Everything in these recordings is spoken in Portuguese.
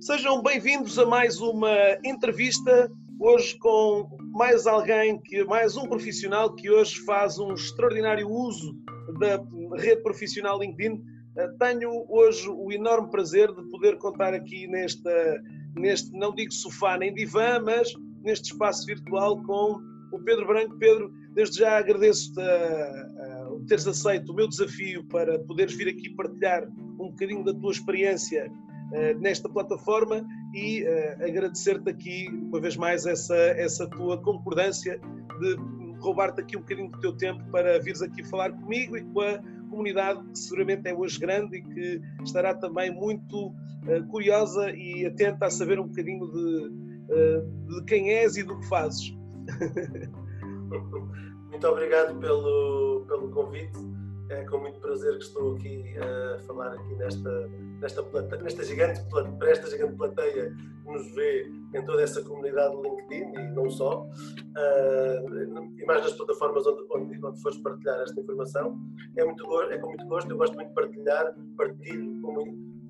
Sejam bem-vindos a mais uma entrevista, hoje com mais alguém, que mais um profissional que hoje faz um extraordinário uso da rede profissional LinkedIn. Eh, tenho hoje o enorme prazer de poder contar aqui nesta, neste, não digo sofá nem divã, mas neste espaço virtual com o Pedro Branco. Pedro, desde já agradeço-te uh, teres aceito o meu desafio para poderes vir aqui partilhar um bocadinho da tua experiência uh, nesta plataforma e agradecer-te aqui, uma vez mais, essa, essa tua concordância de roubar-te aqui um bocadinho do teu tempo para vires aqui falar comigo e com a comunidade que seguramente é hoje grande e que estará também muito curiosa e atenta a saber um bocadinho de, de quem és e do que fazes. Muito obrigado pelo, pelo convite. É com muito prazer que estou aqui a falar aqui nesta, nesta, plate, nesta gigante, para esta gigante plateia que nos vê em toda essa comunidade LinkedIn e não só, uh, e mais nas plataformas onde, onde, onde fores partilhar esta informação. É, muito, é com muito gosto, eu gosto muito de partilhar, partilho com,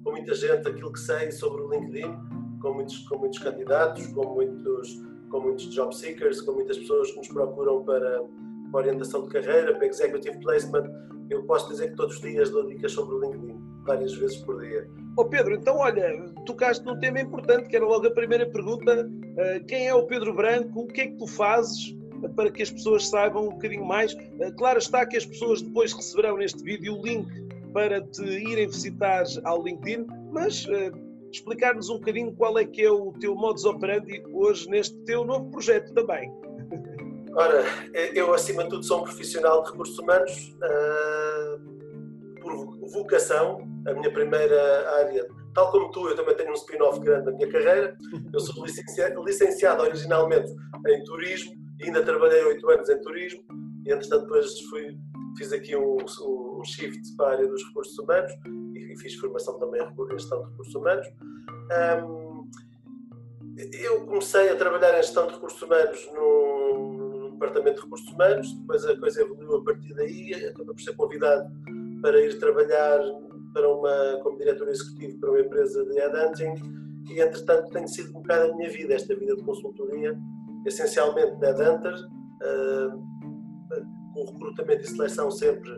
com muita gente aquilo que sei sobre o LinkedIn, com muitos, com muitos candidatos, com muitos com muitos job seekers, com muitas pessoas que nos procuram para, para orientação de carreira, para executive placement. Eu posso dizer que todos os dias dou dicas sobre o LinkedIn, várias vezes por dia. Oh Pedro, então olha, tocaste num tema importante, que era logo a primeira pergunta. Uh, quem é o Pedro Branco? O que é que tu fazes para que as pessoas saibam um bocadinho mais? Uh, claro está que as pessoas depois receberão neste vídeo o link para te irem visitar ao LinkedIn, mas explicar-nos um bocadinho qual é que é o teu modus operandi hoje neste teu novo projeto também. Ora, eu acima de tudo sou um profissional de recursos humanos uh, por vocação. A minha primeira área, tal como tu, eu também tenho um spin-off grande na minha carreira. Eu sou licenciado, licenciado originalmente em turismo ainda trabalhei oito anos em turismo e entretanto depois fui, fiz aqui um, um shift para a área dos recursos humanos fiz formação também em gestão de recursos humanos. Um, eu comecei a trabalhar em gestão de recursos humanos no, no, departamento de recursos humanos, depois a coisa evoluiu a partir daí, acabei por ser convidado para ir trabalhar para uma, como diretor executivo para uma empresa de headhunting e entretanto tem sido um bocado a minha vida, esta vida de consultoria, essencialmente de headhunter, uh, com recrutamento e seleção sempre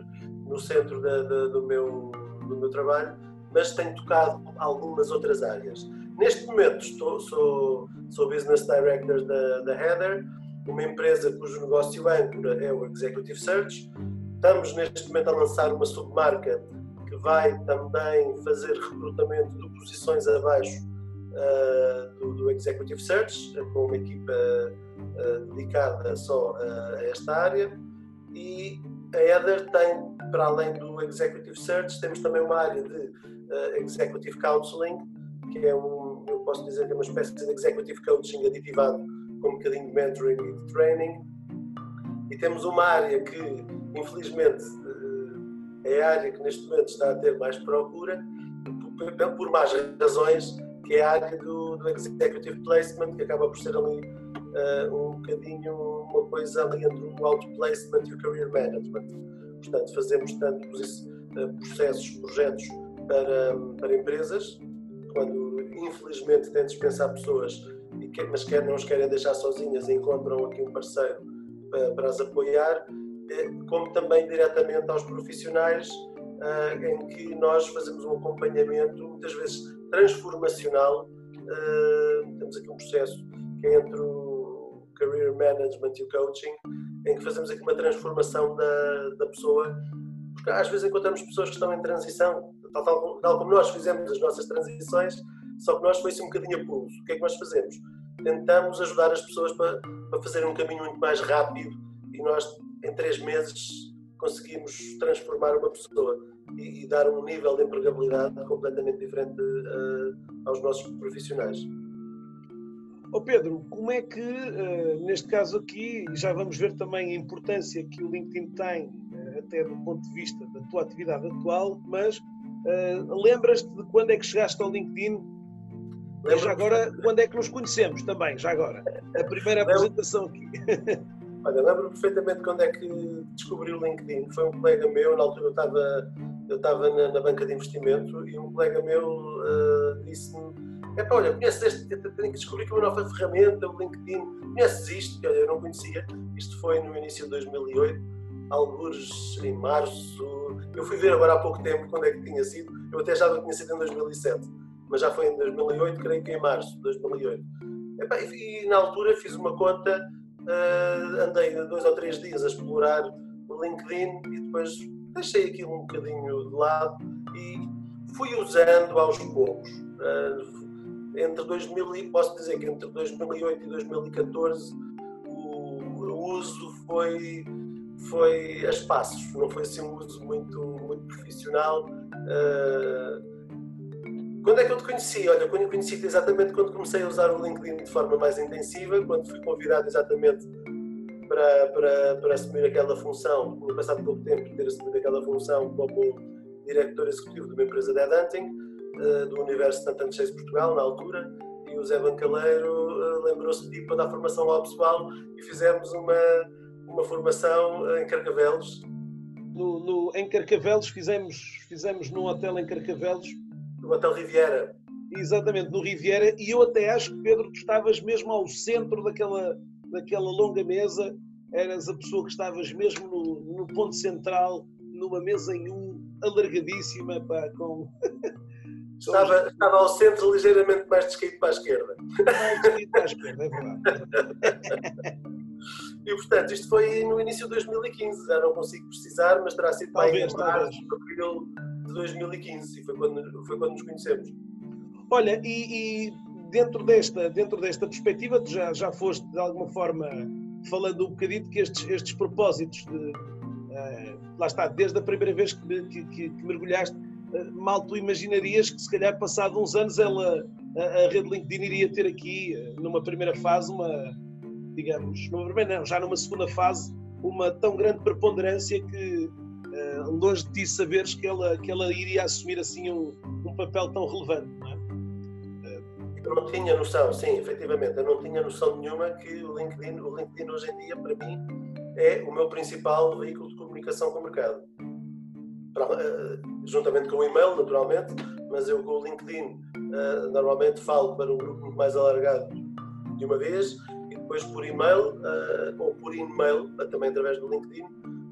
no centro da, da, do meu do meu trabalho, mas tenho tocado algumas outras áreas. Neste momento estou, sou, sou Business Director da, da Heather, uma empresa cujo negócio âncora é o Executive Search. Estamos neste momento a lançar uma submarca que vai também fazer recrutamento de posições abaixo uh, do, do, Executive Search, com uma equipa uh, dedicada só a esta área. E a Heather tem para além do Executive Search, temos também uma área de uh, Executive Counseling, que é um, eu posso dizer que é uma espécie de Executive Coaching aditivado com um bocadinho de mentoring e de training. E temos uma área que, infelizmente, uh, é a área que neste momento está a ter mais procura, por, por más razões, que é a área do, do Executive Placement, que acaba por ser ali um bocadinho uma coisa ali entre o Outplacement e o Career Management Portanto, fazemos tanto eh, processos, projetos para, para empresas, quando infelizmente têm de dispensar pessoas, mas quer, não as querem deixar sozinhas e encontram aqui um parceiro para, para as apoiar, eh, como também diretamente aos profissionais, eh, em que nós fazemos um acompanhamento, muitas vezes transformacional. Temos aqui um processo que é entre o Career Management e o Coaching, em que fazemos aqui uma transformação da, da pessoa, porque às vezes encontramos pessoas que estão em transição, tal, tal, tal como nós fizemos as nossas transições, só que nós foi-se um bocadinho a pulso. O que é que nós fazemos? Tentamos ajudar as pessoas para, para fazerem um caminho muito mais rápido e nós em três meses conseguimos transformar uma pessoa e, e dar um nível de empregabilidade completamente diferente uh, aos nossos profissionais. Oh Pedro, como é que, uh, neste caso aqui, já vamos ver também a importância que o LinkedIn tem, uh, até do ponto de vista da tua atividade atual, mas uh, lembras-te de quando é que chegaste ao LinkedIn? E já agora, quando é que nos conhecemos também, já agora? A primeira apresentação aqui. Olha, lembro perfeitamente quando é que descobri o LinkedIn. Foi um colega meu, na altura eu estava, eu estava na, na banca de investimento, e um colega meu disse-me é pá, olha, conheces este, tenho que descobrir que uma nova ferramenta, o LinkedIn, conheces isto? Que eu não conhecia. Isto foi no início de 2008, alguns em março. Eu fui ver agora há pouco tempo quando é que tinha sido. Eu até já tinha sido em 2007, mas já foi em 2008, creio que em março de 2008. Epá, e, e na altura fiz uma conta, uh, andei dois ou três dias a explorar o LinkedIn e depois deixei aquilo um bocadinho de lado e fui usando aos poucos. Uh, entre 2000 posso dizer que entre 2008 e 2014 o, o uso foi foi a espaços, não foi assim um uso muito, muito profissional. Uh, quando é que eu te conheci? Olha, quando eu conheci-te exatamente quando comecei a usar o LinkedIn de forma mais intensiva, quando fui convidado exatamente para, para, para assumir aquela função, no passado pouco tempo de ter assumido aquela função como diretor executivo de uma empresa de headhunting, do Universo Tantantes Cheios de Portugal, na altura, e o Zé Bancaleiro uh, lembrou-se de ir para dar formação ao pessoal e fizemos uma, uma formação em Carcavelos. No, no, em Carcavelos, fizemos, fizemos num hotel em Carcavelos. No Hotel Riviera. Exatamente, no Riviera, e eu até acho que, Pedro, tu estavas mesmo ao centro daquela, daquela longa mesa, eras a pessoa que estavas mesmo no, no ponto central, numa mesa em U, alargadíssima, pá, com... Estava, estava ao centro ligeiramente mais descaído para a esquerda. Mais descaído para a esquerda, é verdade. e portanto, isto foi no início de 2015, já não consigo precisar, mas terá sido mais em março, abril de 2015, e foi quando, foi quando nos conhecemos. Olha, e, e, dentro, desta, dentro desta perspectiva, tu já, já foste de alguma forma falando um bocadinho que estes, estes propósitos de, uh, lá está, desde a primeira vez que, que, que, que mergulhaste mal tu imaginarias que se calhar passado uns anos ela, a, a rede LinkedIn iria ter aqui, numa primeira fase, uma, digamos, numa não, já numa segunda fase, uma tão grande preponderância que longe de ti saberes que ela, que ela iria assumir assim um, um papel tão relevante, não é? Eu não tinha noção, sim, efetivamente, eu não tinha noção nenhuma que o LinkedIn, o LinkedIn hoje em dia, para mim, é o meu principal veículo de comunicação com o mercado. Eh, juntamente com o e-mail, naturalmente, mas eu com o LinkedIn uh, normalmente falo para um grupo muito mais alargado de uma vez e depois por e-mail uh, ou por e-mail, também através do LinkedIn,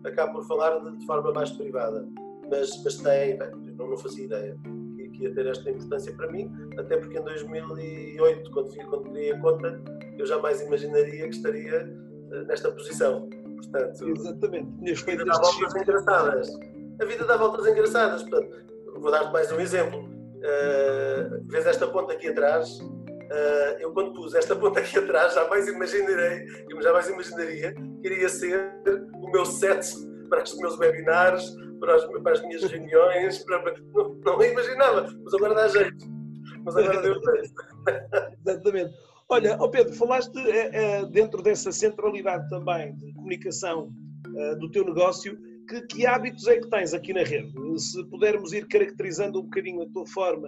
acabo por falar de, de forma mais privada. Mas, mas tem, bem, não, não fazia ideia que, que, ia ter esta importância para mim, até porque em 2008, quando, quando criei a conta, eu jamais imaginaria que estaria uh, nesta posição. Portanto, Exatamente. Tinhas feito voltas engraçadas a vida dá voltas engraçadas. Portanto, vou dar-te mais um exemplo. Uh, vês esta ponta aqui atrás? Uh, eu quando pus esta ponta aqui atrás jamais imaginarei, jamais imaginaria que iria ser o meu set para os meus webinars, para as, para as minhas reuniões, para, não, não imaginava, mas agora dá jeito. Mas agora deu jeito. Exatamente. Olha, oh Pedro, falaste é, é, dentro dessa centralidade também de comunicação é, do teu negócio, que, que, hábitos é que tens aqui na rede? Se pudermos ir caracterizando um bocadinho a tua forma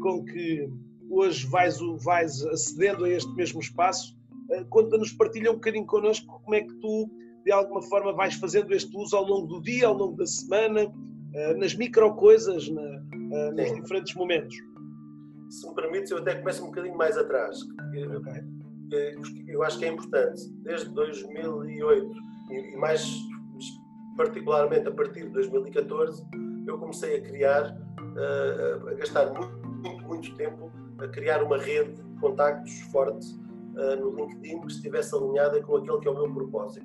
com que hoje vais, vais acedendo a este mesmo espaço, eh, conta-nos, partilha um bocadinho connosco como é que tu, de alguma forma, vais fazendo este uso ao longo do dia, ao longo da semana, eh, nas micro coisas, na, eh, nos diferentes momentos. Se me permites, eu até começo um bocadinho mais atrás. Okay. Eu acho que é importante, desde 2008 e mais particularmente a partir de 2014, eu comecei a criar, a gastar muito, muito, muito tempo a criar uma rede de contactos forte no LinkedIn que estivesse alinhada com aquele que é o meu propósito.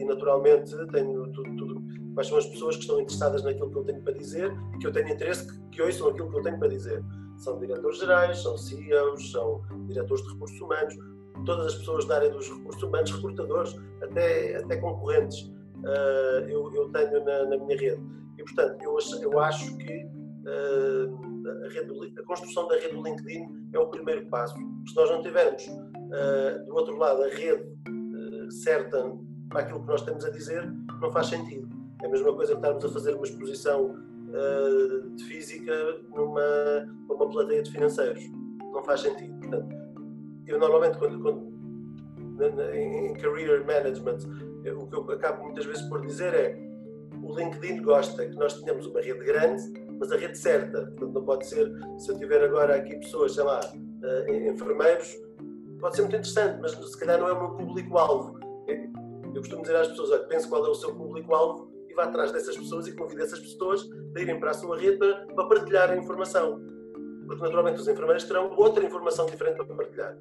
e naturalmente tenho tudo, tudo, quais são as pessoas que estão interessadas naquilo que eu tenho para dizer e que eu tenho interesse que, que ouçam aquilo que eu tenho para dizer. São diretores gerais, são CEOs, são diretores de recursos humanos, todas as pessoas da área dos recursos humanos, recrutadores, até, até concorrentes, uh, eu, eu, tenho na, na, minha rede. E, portanto, eu, eu acho que uh, a, rede, a, construção da rede do LinkedIn é o primeiro passo. Se nós não tivermos, uh, do outro lado, a rede certa para aquilo que nós temos a dizer, não faz sentido. É a mesma coisa que estarmos a fazer uma exposição de física numa, numa plateia de financeiros. Não faz sentido. Portanto, eu normalmente, quando, quando em career management, o que eu acabo muitas vezes por dizer é o LinkedIn gosta que nós tenhamos uma rede grande, mas a rede certa. Portanto, não pode ser, se eu tiver agora aqui pessoas, sei lá, eh, enfermeiros, pode ser muito interessante, mas se calhar não é o meu público-alvo. Eu costumo dizer às pessoas, olha, pense qual é o seu público-alvo e vá atrás dessas pessoas e convide essas pessoas a irem para a sua rede para, para partilhar a informação. Porque naturalmente os enfermeiros terão outra informação diferente para partilhar.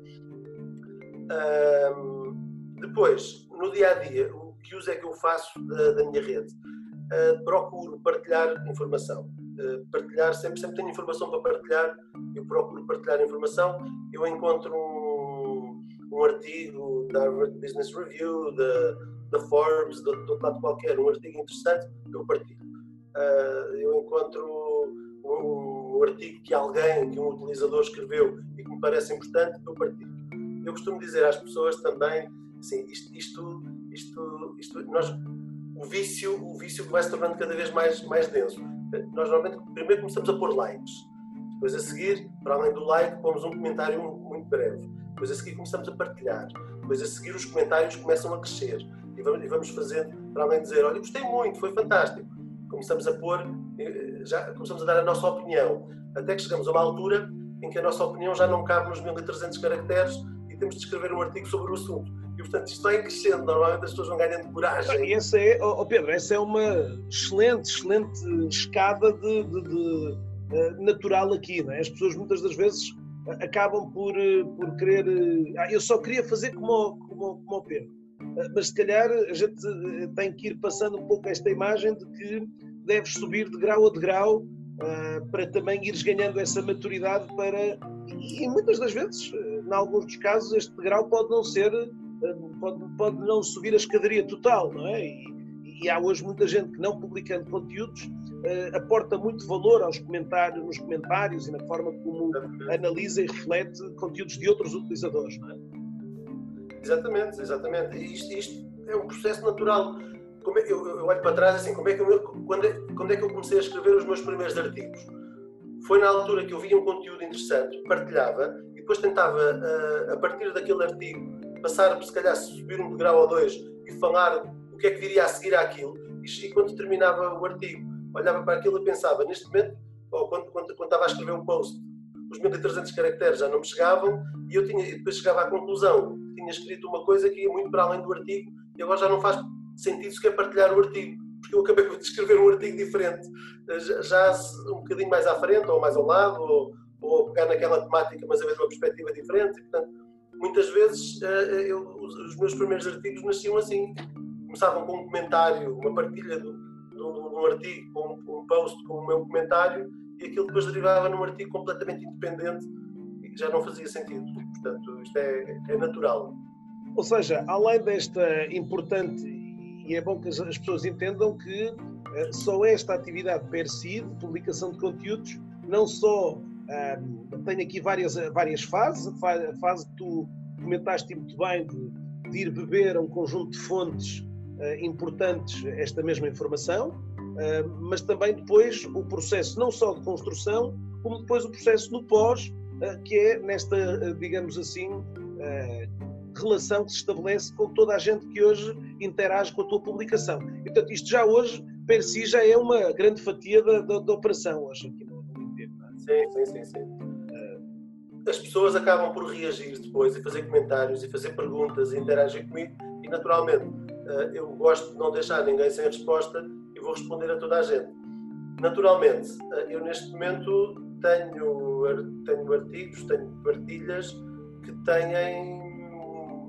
Depois, no dia a dia, o que uso é que eu faço da, da minha rede? Uh, procuro partilhar informação. Uh, partilhar, sempre, sempre tenho informação para partilhar, eu procuro partilhar informação. Eu encontro um, um artigo da Harvard Business Review, da, da Forbes, de, outro lado qualquer, um artigo interessante, eu partilho. Uh, eu encontro um, um artigo que alguém, que um utilizador escreveu e que me parece importante, eu partilho eu costumo dizer às pessoas também, assim, isto, isto, isto, isto nós, o vício, o vício vai se tornando cada vez mais, mais denso. Nós normalmente primeiro começamos a pôr likes, depois a seguir, para além do like, pomos um comentário muito breve, depois a seguir começamos a partilhar, depois a seguir os comentários começam a crescer e vamos, e vamos fazendo, para além de dizer, olha, gostei muito, foi fantástico, começamos a pôr, eh, já começamos a dar a nossa opinião, até que chegamos a uma altura em que a nossa opinião já não cabe nos 1300 caracteres temos de escrever um artigo sobre o assunto. E, portanto, isto vai crescendo, normalmente as pessoas vão ganhando coragem. E essa é, oh Pedro, essa é uma excelente, excelente escada de, de, de uh, natural aqui, não é? As pessoas muitas das vezes acabam por, eh, por querer. Ah, eu só queria fazer como, como, como o Pedro. Mas se calhar a gente tem que ir passando um pouco esta imagem de que deves subir de grau a de grau uh, para também ires ganhando essa maturidade para. E muitas das vezes em alguns dos casos, este degrau pode não ser, eh, pode, pode não subir a escadaria total, não é? E, e há hoje muita gente que não publicando conteúdos uh, aporta muito valor aos comentários, nos comentários e na forma como analisa e reflete conteúdos de outros utilizadores, não é? Exatamente, exatamente. Isto, isto é um processo natural. Como é, eu, eu, olho para trás assim, como é que eu, quando, é, quando é que eu comecei a escrever os meus primeiros artigos? Foi na altura que eu via um conteúdo interessante, partilhava depois tentava, eh, a partir daquele artigo, passar, se calhar, subir um degrau ou dois e falar o que é que viria a seguir àquilo. E quando terminava o artigo, olhava para aquilo e pensava, neste momento, ou quando, quando, quando estava a escrever um post, os 1300 caracteres já não me chegavam e eu tinha, depois chegava à conclusão, tinha escrito uma coisa que ia muito para além do artigo e agora já não faz sentido sequer partilhar o artigo, porque eu acabei de escrever um artigo diferente, eh, já, um bocadinho mais à frente ou mais ao lado, ou, naquela temática, mas a ver uma perspectiva diferente. E, portanto, muitas vezes eh, eu, os meus primeiros artigos nasciam assim. Começavam com um comentário, uma partilha de, um artigo, com um, um post com o meu comentário, e aquilo depois derivava num artigo completamente independente e que já não fazia sentido. Portanto, isto é, é natural. Ou seja, além desta importante, e é bom que as pessoas entendam que eh, só esta atividade per si, de publicação de conteúdos, não só tenho aqui várias, várias fases. A fase que tu comentaste muito bem de, de ir beber a um conjunto de fontes uh, importantes esta mesma informação, uh, mas também depois o processo não só de construção, como depois o processo no pós, uh, que é nesta, digamos assim, relação que se estabelece com toda a gente que hoje interage com a tua publicação. E, portanto, isto já hoje, per si, já é uma grande fatia da, da, da operação hoje aqui Sim, sim, sim, sim. As pessoas acabam por reagir depois e fazer comentários e fazer perguntas e interagir comigo e naturalmente eh, eu gosto de não deixar ninguém sem resposta e vou responder a toda a gente. Naturalmente, eh, eu neste momento tenho, tenho artigos, tenho partilhas que têm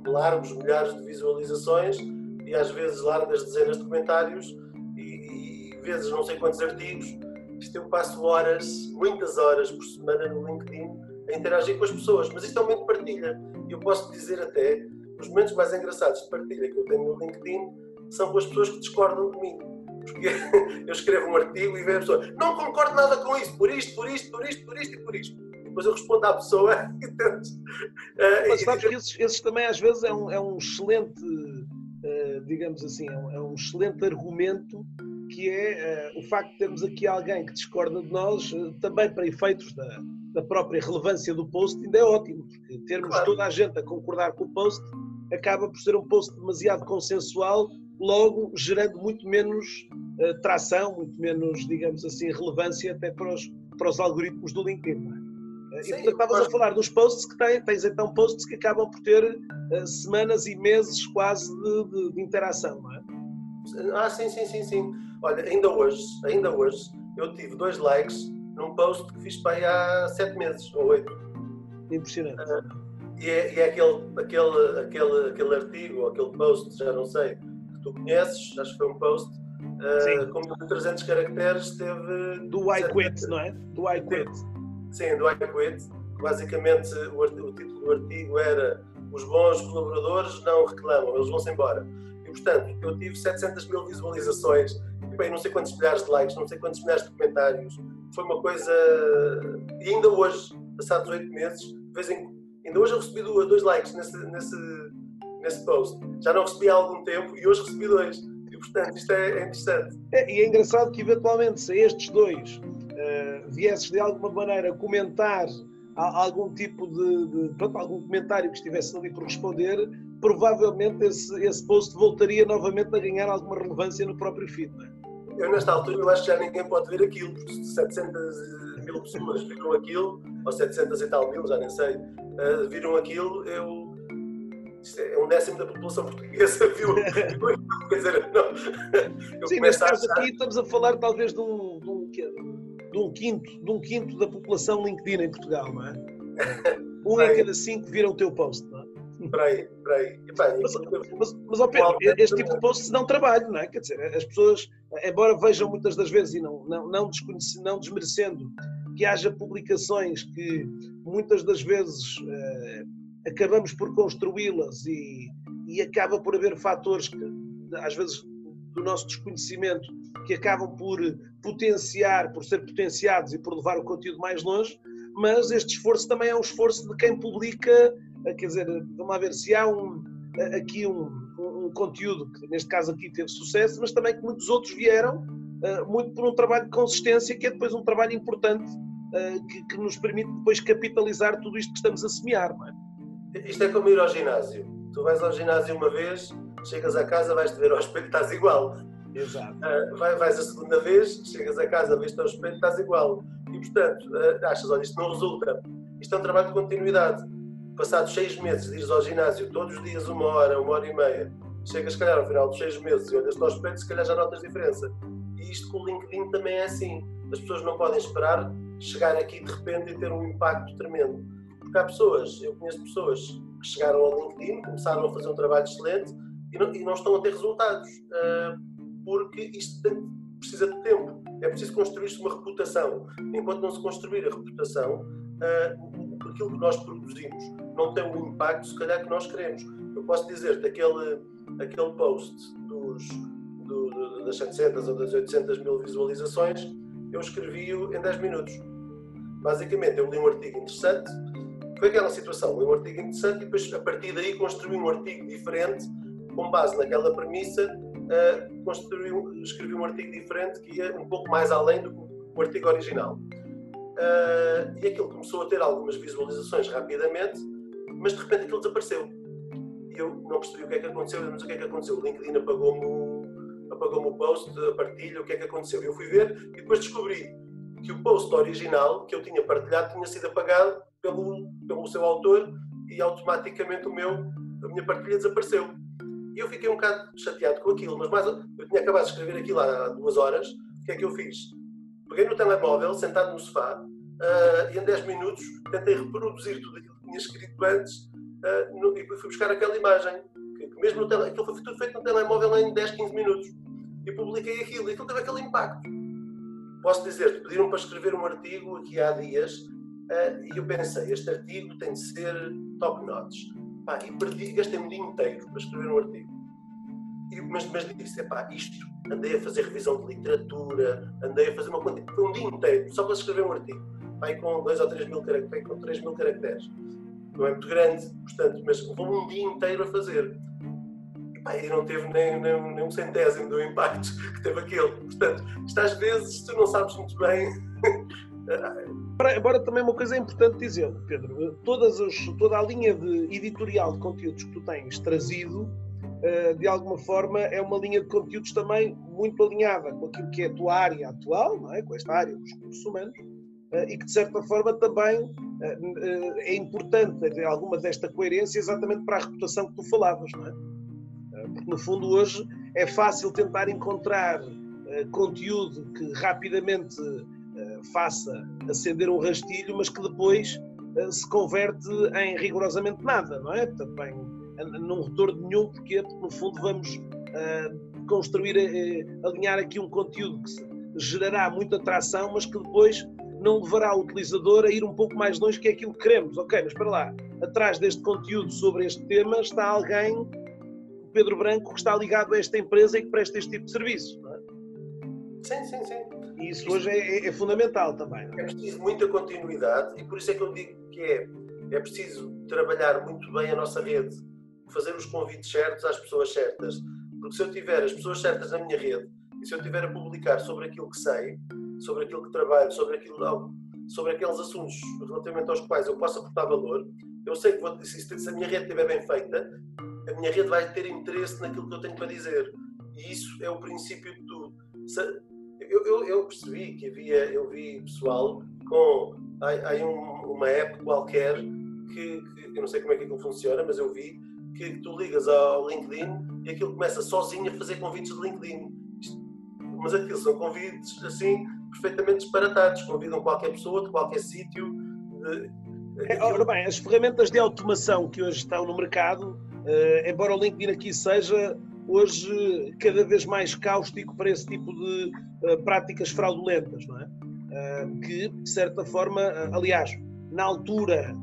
largos milhares de visualizações e às vezes largas dezenas de comentários e, e vezes não sei quantos artigos isto eu passo horas, muitas horas por semana no LinkedIn a interagir com as pessoas, mas isto é um momento de partilha. E eu posso dizer até, os momentos mais engraçados de partilha que eu tenho no LinkedIn são com as pessoas que discordam de mim. Porque eu escrevo um artigo e vem a pessoa, não concordo nada com isso, por isto, por isto, por isto, por isto e por isto. Depois eu respondo à pessoa e tento. Uh, Mas sabes que esses, esses, também às vezes é um, é um excelente, uh, digamos assim, é um, é um excelente argumento que é uh, o facto de termos aqui alguém que discorda de nós, uh, também para efeitos da, da, própria relevância do post, ainda é ótimo, porque termos claro. toda a gente a concordar com o post acaba por ser um post demasiado consensual, logo gerando muito menos uh, tração, muito menos, digamos assim, relevância até para os, para os algoritmos do LinkedIn. É? Sim, e portanto, estavas a falar dos posts que têm, tens então posts que acabam por ter semanas e meses quase de, de, de interação, não é? Ah, sim, sim, sim, sim. Olha, ainda hoje, ainda hoje, eu tive dois likes num post que fiz para aí há sete meses ou oito. Impressionante. Uh, e é, e é aquele, aquele, aquele, aquele artigo, aquele post, já não sei, que tu conheces, acho que foi um post, uh, com 300 caracteres, teve. Do I Quit, não é? Do I Quit. Sim, do I Quit. Basicamente, o, o título do artigo era Os bons colaboradores não reclamam, eles vão-se embora. E, portanto, eu tive 700 mil visualizações não sei quantos milhares de likes, não sei quantos milhares de comentários. Foi uma coisa. E ainda hoje, passados oito meses, vez em... ainda hoje eu recebi dois likes nesse, nesse, nesse post. Já não recebi há algum tempo e hoje recebi dois. E portanto, isto é, é interessante. É, e é engraçado que, eventualmente, se estes dois uh, viesses de alguma maneira comentar algum tipo de, de pronto, algum comentário que estivesse ali por responder, provavelmente esse, esse post voltaria novamente a ganhar alguma relevância no próprio feed. Eu nesta altura eu acho que já ninguém pode ver aquilo, porque se 700 mil pessoas viram aquilo, ou 700 e tal mil, já nem sei, uh, viram aquilo, eu. É um décimo da população portuguesa viu. Quer dizer, não. Eu Sim, neste caso achar... aqui estamos a falar talvez de um, de um, de um, quinto, de um quinto da população LinkedIn em Portugal, não é? Um em cada cinco viram o teu post, não é? Mas, mas, mas oh Pedro, este tipo de posts dão trabalho, não é? Quer dizer, as pessoas, embora vejam muitas das vezes e não, não, não, não desmerecendo que haja publicações que muitas das vezes eh, acabamos por construí-las e, e acaba por haver fatores que, às vezes, do nosso desconhecimento que acabam por potenciar, por ser potenciados e por levar o conteúdo mais longe, mas este esforço também é um esforço de quem publica quer dizer, vamos a ver se há um, aqui um, um, conteúdo que neste caso aqui teve sucesso, mas também que muitos outros vieram, eh, muito por um trabalho de consistência, que é depois um trabalho importante eh, que, que nos permite depois capitalizar tudo isto que estamos a semear. É? Isto é como ir ao ginásio. Tu vais ao ginásio uma vez, chegas a casa, vais-te ver ao espelho, estás igual. Exato. Uh, vais a segunda vez, chegas a casa, vês-te ao espelho, estás igual. E portanto, uh, achas, olha, isto não resulta. Isto é um trabalho de continuidade passados seis meses de ires ao ginásio todos os dias uma hora, uma hora e meia, chegas, se calhar, ao final dos seis meses e olhas-te ao espelho, se calhar já notas diferença. E isto com o LinkedIn também é assim. As pessoas não podem esperar chegar aqui de repente e ter um impacto tremendo. Porque há pessoas, eu conheço pessoas que chegaram ao LinkedIn, começaram a fazer um trabalho excelente e não, e não estão a ter resultados. Uh, porque isto tem, precisa de tempo. É preciso construir-se uma reputação. Enquanto não se construir a reputação, uh, aquilo que nós produzimos não tem o impacto, se calhar, que nós queremos. Eu posso dizer-te aquele, aquele post dos, do, das 700 ou das 800 mil visualizações, eu escrevi-o em 10 minutos. Basicamente, eu li um artigo interessante, foi aquela situação, li um artigo interessante e depois, a partir daí, construí um artigo diferente, com base naquela premissa, uh, construí, escrevi um artigo diferente que ia um pouco mais além do que o artigo original. Uh, e aquilo começou a ter algumas visualizações rapidamente, mas de repente aquilo desapareceu. E eu não percebi o que é que aconteceu, eu não sei o que é que aconteceu. O LinkedIn apagou-me apagou o post, a partilha, o que é que aconteceu. Eu fui ver e depois descobri que o post original que eu tinha partilhado tinha sido apagado pelo, pelo seu autor e automaticamente o meu, a minha partilha desapareceu. E eu fiquei um bocado chateado com aquilo, mas mais, eu tinha acabado de escrever aquilo há duas horas. O que é que eu fiz? Peguei no telemóvel, sentado no sofá, uh, e em 10 minutos tentei reproduzir tudo aquilo tinha escrito antes uh, no, e fui buscar aquela imagem. Que, que mesmo no tele, aquilo foi tudo feito no telemóvel em 10, 15 minutos. E publiquei aquilo e aquilo teve aquele impacto. Posso dizer-te, pediram para escrever um artigo aqui há dias Uh, e eu pensei, este artigo tem de ser top notch. Pá, e perdi, gastei um dia inteiro para escrever um artigo. E, mas, mas disse, pá, isto, andei a fazer revisão de literatura, andei a fazer uma quantidade, foi um dia inteiro, só para escrever um artigo. Pá, com 2 ou 3 mil caracteres, com 3 mil caracteres. Não é muito grande, portanto, mas levou um dia inteiro a fazer. E, pá, não teve nem, nem, nem um centésimo do impacto que teve aquele. Portanto, isto às vezes tu não sabes muito bem Embora também uma coisa importante dizer, Pedro, todas as, toda a linha de editorial de conteúdos que tu tens trazido, eh, de alguma forma, é uma linha de conteúdos também muito alinhada com aquilo que é a tua área atual, não é? com esta área dos recursos humanos, eh, e que de certa forma também eh, é importante ter alguma desta coerência exatamente para a reputação que tu falavas, não é? Porque no fundo hoje é fácil tentar encontrar conteúdo que rapidamente faça acender um rastilho, mas que depois se converte em rigorosamente nada, não é? Também num retorno nenhum, porque, no fundo vamos construir, alinhar aqui um conteúdo que gerará muita atração, mas que depois não levará o utilizador a ir um pouco mais longe que é aquilo que queremos. Ok, mas para lá, atrás deste conteúdo sobre este tema está alguém, Pedro Branco, que está ligado a esta empresa e que presta este tipo de serviço. Não é? Sim, sim, sim. E isso hoje é, é, fundamental também. É? é preciso muita continuidade e por isso é que eu digo que é, é preciso trabalhar muito bem a nossa rede, fazer os convites certos às pessoas certas. Porque se eu tiver as pessoas certas na minha rede e se eu tiver a publicar sobre aquilo que sei, sobre aquilo que trabalho, sobre aquilo sobre aqueles assuntos relativamente aos quais eu posso aportar valor, eu sei que vou, se, a minha rede estiver bem feita, a minha rede vai ter interesse naquilo que eu tenho para dizer. E isso é o princípio de tudo. Eu, eu, eu, percebi que havia, eu vi pessoal com. Há, há um, uma app qualquer que, que, eu não sei como é que aquilo funciona, mas eu vi que tu ligas ao LinkedIn e aquilo começa sozinho a fazer convites de LinkedIn. Mas aquilo são convites assim perfeitamente disparatados, convidam qualquer pessoa de qualquer sítio. É, ora bem, as ferramentas de automação que hoje estão no mercado, uh, embora o LinkedIn aqui seja hoje cada vez mais cáustico para esse tipo de uh, práticas fraudulentas, não é? Uh, que, de certa forma, uh, aliás, na altura,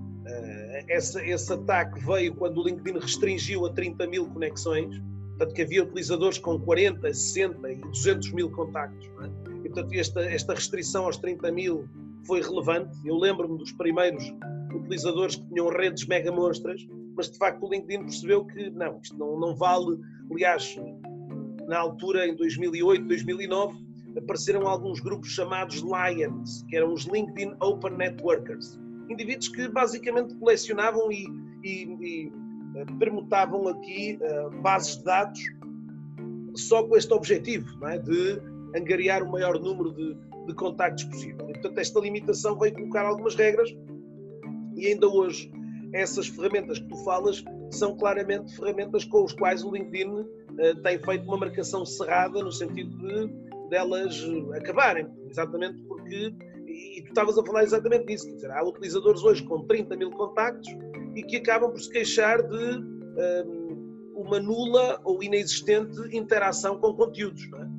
essa, esse ataque veio quando o LinkedIn restringiu a 30 mil conexões, portanto que havia utilizadores com 40, 60 e 200 mil contactos, é? Portanto, esta, esta restrição aos 30 mil foi relevante. Eu lembro-me dos primeiros utilizadores que tinham redes mega monstras, mas de facto o LinkedIn percebeu que não, isto não, não vale. Aliás, na altura, em 2008, 2009, apareceram alguns grupos chamados Lions, que eram os LinkedIn Open Networkers. Indivíduos que basicamente colecionavam e, e, e eh, permutavam aqui uh, bases de dados só com este objetivo, é? de angariar o maior número de, de contactos possível. E, portanto, esta limitação veio colocar algumas regras e ainda hoje essas ferramentas que tu falas são claramente ferramentas com as quais o LinkedIn uh, tem feito uma marcação cerrada no sentido de delas acabarem, exatamente porque e tu estavas a falar exatamente disso, quer dizer, há utilizadores hoje com 30 mil contactos e que acabam por se queixar de um, ehm, uma nula ou inexistente interação com conteúdos, não é?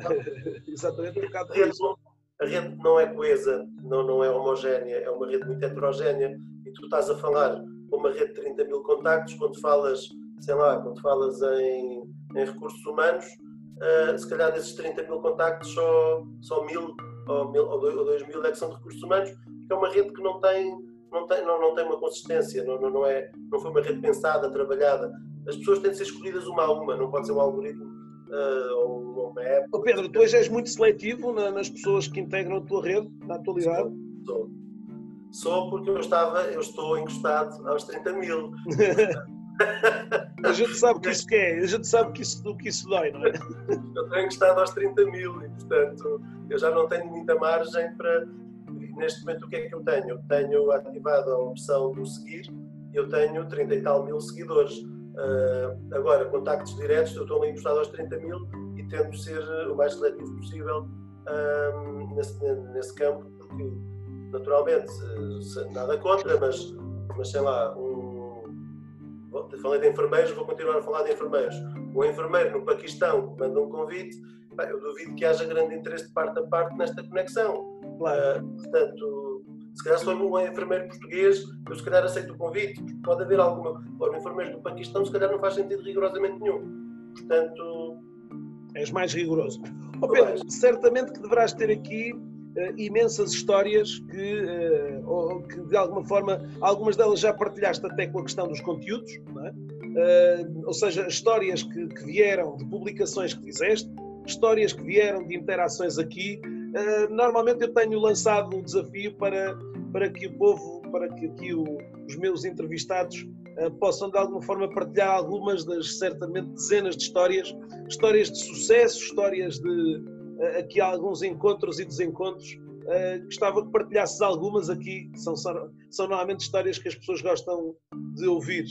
Exatamente um a rede não é coesa, não, não é homogénea, é uma rede muito heterogénea e tu estás a falar com uma rede de 30 mil contactos, quando falas, sei lá, quando falas em, em recursos humanos, uh, se calhar desses 30 mil contactos só, só mil ou, mil, ou dois mil é que são de recursos humanos, porque é uma rede que não tem, não tem, não, não tem uma consistência, não, não, não, é, não foi uma rede pensada, trabalhada. As pessoas têm de ser escolhidas uma a uma, não pode ser um algoritmo uh, ou uma app. Oh, Pedro, tu hoje és muito seletivo nas pessoas que integram a tua rede, na atualidade? Sou. Sou porque eu estava, eu estou encostado aos 30 mil. a gente sabe que isso que é, a gente sabe que isso, que isso dói, não é? Eu estou encostado aos 30 mil e, portanto, eu já não tenho muita margem para. Neste momento, o que é que eu tenho? Tenho ativado a opção do seguir, eu tenho 30 e tal mil seguidores. Uh, agora, contactos diretos, eu estou ali encostado aos 30 mil e tento ser o mais seletivo possível uh, nesse, nesse campo, porque, naturalmente, nada contra, mas, mas sei lá, um, falei de enfermeiros, vou continuar a falar de enfermeiros. Um enfermeiro no Paquistão manda um convite, eu duvido que haja grande interesse de parte a parte nesta conexão. Claro. Uh, portanto, Se calhar for um enfermeiro português, eu se calhar aceito o convite, pode haver alguma. Ou um enfermeiro do Paquistão, se calhar não faz sentido rigorosamente nenhum. Portanto. És mais rigoroso. Oh Pedro, certamente que deverás ter aqui uh, imensas histórias que, uh, que, de alguma forma, algumas delas já partilhaste até com a questão dos conteúdos, é? uh, ou seja, histórias que, que, vieram de publicações que fizeste, histórias que vieram de interações aqui. Normalmente eu tenho lançado o desafio para, para que o povo, para que aqui os meus entrevistados possam de alguma forma partilhar algumas das certamente dezenas de histórias, histórias de sucesso, histórias de, aqui há alguns encontros e desencontros. Gostava que partilhasses algumas aqui, que são, são normalmente histórias que as pessoas gostam de ouvir.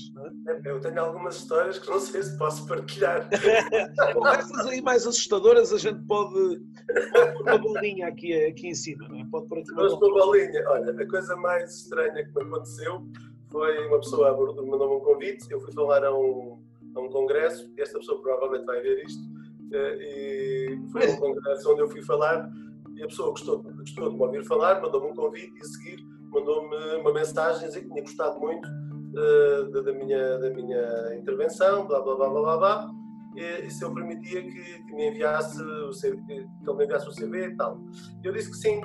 É? Eu tenho algumas histórias que não sei se posso partilhar. Essas aí mais assustadoras a gente pode, pode pôr uma bolinha aqui, aqui em cima. Não é? Pode pôr aqui uma, uma bolinha. Olha, a coisa mais estranha que me aconteceu foi uma pessoa mandou-me um convite, eu fui falar a um, a um congresso, e esta pessoa provavelmente vai ver isto, e foi um congresso onde eu fui falar e a pessoa gostou, gostou de me ouvir falar, mandou-me um convite e a seguir mandou-me uma mensagem a dizer que tinha gostado muito da, minha, da minha intervenção, blá blá blá blá blá, e, e se eu permitia que, que, me enviasse o CV, que ele me enviasse o CV e tal. Eu disse que sim,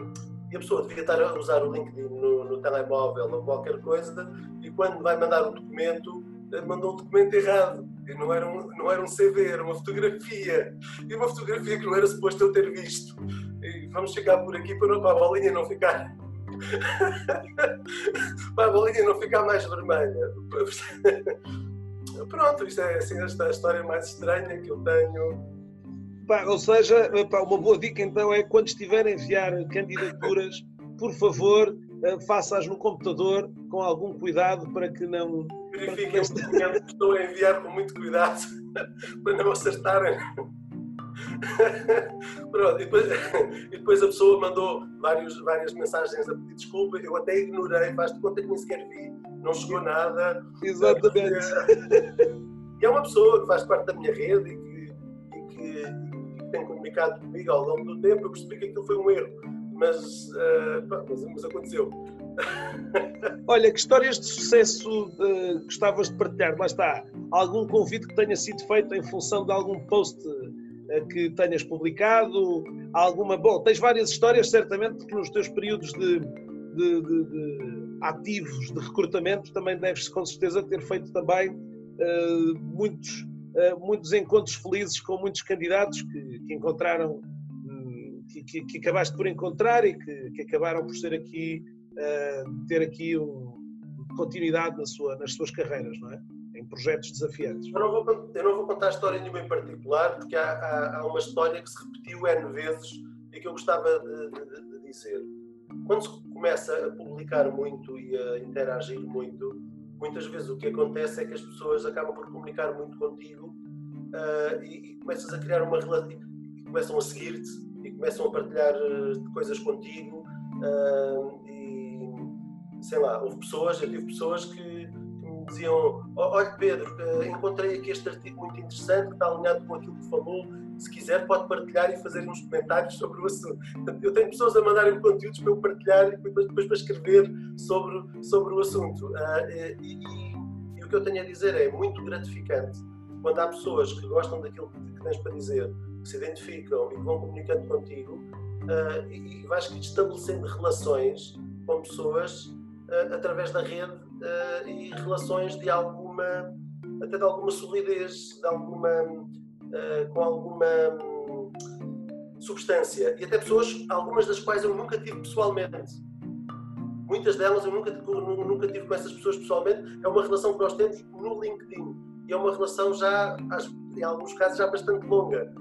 e a pessoa devia estar a usar o LinkedIn no, no telemóvel ou qualquer coisa, e quando vai mandar o documento, mandou o documento errado. E não era, um, não era um CV, era uma fotografia. E uma fotografia que não era suposto eu ter visto. E vamos chegar por aqui para a bolinha não ficar. Para a bolinha não ficar mais vermelha. Pronto, isto é assim, esta história mais estranha que eu tenho. ou seja, uma boa dica então é quando estiver a enviar candidaturas, por favor, eh, faça-as no computador com algum cuidado para que não. Verifiquem o documento que estou a enviar com muito cuidado para não acertarem. Pronto, e depois, e depois, a pessoa mandou vários, várias mensagens a pedir desculpa. Eu até ignorei, faz de conta que nem sequer vi, não chegou nada. Exatamente. E é uma pessoa que faz parte da minha rede e que, e que, e que tem comunicado comigo ao longo do tempo. Eu percebi que aquilo foi um erro mas, uh, pá, mas, mas, aconteceu. Olha, que histórias de sucesso uh, gostavas de partilhar? Lá está, algum convite que tenha sido feito em função de algum post que tenhas publicado? Alguma. Bom, tens várias histórias, certamente, porque nos teus períodos de, de, de, de ativos de recrutamento também deves, com certeza, ter feito também uh, muitos, muitos encontros felizes com muitos candidatos que, que encontraram que, que, que, acabaste por encontrar e que, que acabaram por ser aqui, uh, ter aqui um, continuidade na sua, nas suas carreiras, não é? Em projetos desafiantes. Eu não vou, eu não vou contar história nenhuma em particular, porque há, há, há, uma história que se repetiu N vezes e que eu gostava de, de, de dizer. Quando se começa a publicar muito e a interagir muito, muitas vezes o que acontece é que as pessoas acabam por comunicar muito contigo uh, e, e, começas a criar uma relação começam a seguir-te e começam a partilhar eh, coisas contigo uh, e sei lá, houve pessoas, eu tive pessoas que, diziam olha Pedro, uh, encontrei aqui este artigo muito interessante que está alinhado com aquilo que falou se quiser pode partilhar e fazer uns comentários sobre o assunto. eu tenho pessoas a mandarem conteúdos para eu partilhar e depois, depois para escrever sobre, sobre o assunto. Uh, e, e, e, o que eu tenho a dizer é muito gratificante quando há pessoas que gostam daquilo que tens para dizer que se identificam e que vão comunicando contigo uh, e, vais estabelecendo relações com pessoas uh, através da rede uh, e relações de alguma até de alguma solidez, de alguma com alguma um, substância e até pessoas, algumas das quais eu nunca tive pessoalmente. Muitas delas eu nunca, nunca tive com essas pessoas pessoalmente. É uma relação que nós temos no LinkedIn e é uma relação já, em alguns casos, já bastante longa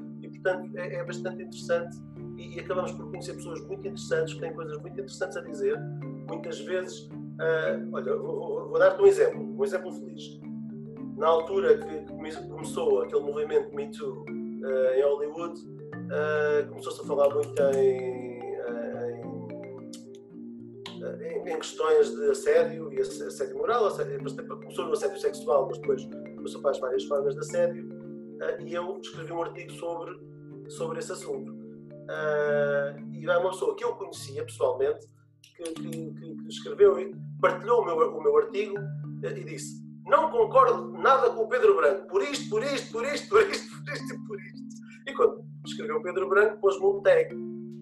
portanto é, é bastante interessante e, e, acabamos por conhecer pessoas muito interessantes que têm coisas muito interessantes a dizer. Muitas vezes, uh, olha, vou, vou dar-te um exemplo, um exemplo feliz. Na altura que começou aquele movimento Me Too uh, em Hollywood, uh, começou-se a falar muito em, em, em, questões de assédio e assédio moral, assédio, começou no assédio sexual, mas depois começou para as várias formas de assédio. e eu escrevi um artigo sobre sobre esse assunto. E é uma pessoa que eu conhecia pessoalmente, que, que, que escreveu, partilhou o meu, o meu artigo e disse: Não concordo nada com o Pedro Branco, por isto, por isto, por isto, por isto, por isto e por isto. E quando escreveu Pedro Branco, pôs-me um tag.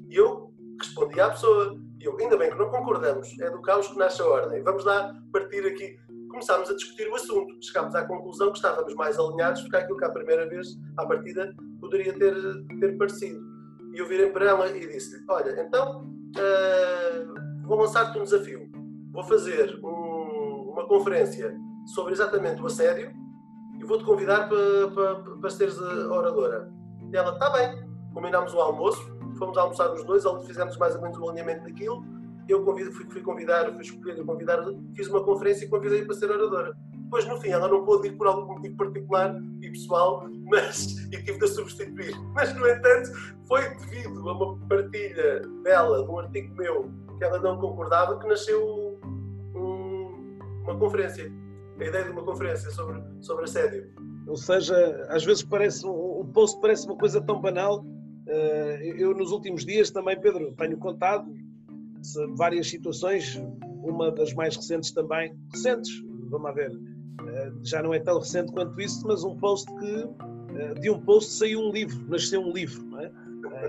E eu respondi à pessoa. E eu, ainda bem que não concordamos, é do caos que nasce a ordem. Vamos lá partir aqui. Começámos a discutir o assunto. Chegámos à conclusão que estávamos mais alinhados do que aquilo que à primeira vez, à partida, poderia ter, ter parecido. E eu virei para ela e disse-lhe: Olha, então uh, vou lançar-te um desafio. Vou fazer um, uma conferência sobre exatamente o assédio e vou-te convidar para, para, seres oradora. E ela: Está bem. Combinámos o almoço fomos almoçar os dois, fizemos mais ou menos o alinhamento daquilo. Eu convido, fui, fui convidar, fui escolher convidar, fiz uma conferência e convidei para ser oradora. Depois, no fim, ela não pôde ir por algum motivo particular e pessoal, mas e tive de a substituir. Mas, no entanto, foi devido a uma partilha dela, de um artigo meu, que ela não concordava, que nasceu um, uma conferência. A ideia de uma conferência sobre, sobre assédio. Ou seja, às vezes parece, o post parece uma coisa tão banal, eh, eu, nos últimos dias também, Pedro, tenho contado várias situações, uma das mais recentes também, recentes, vamos ver, eh, já não é tão recente quanto isso, mas um post que, eh, de um post saiu um livro, nasceu um livro, não é?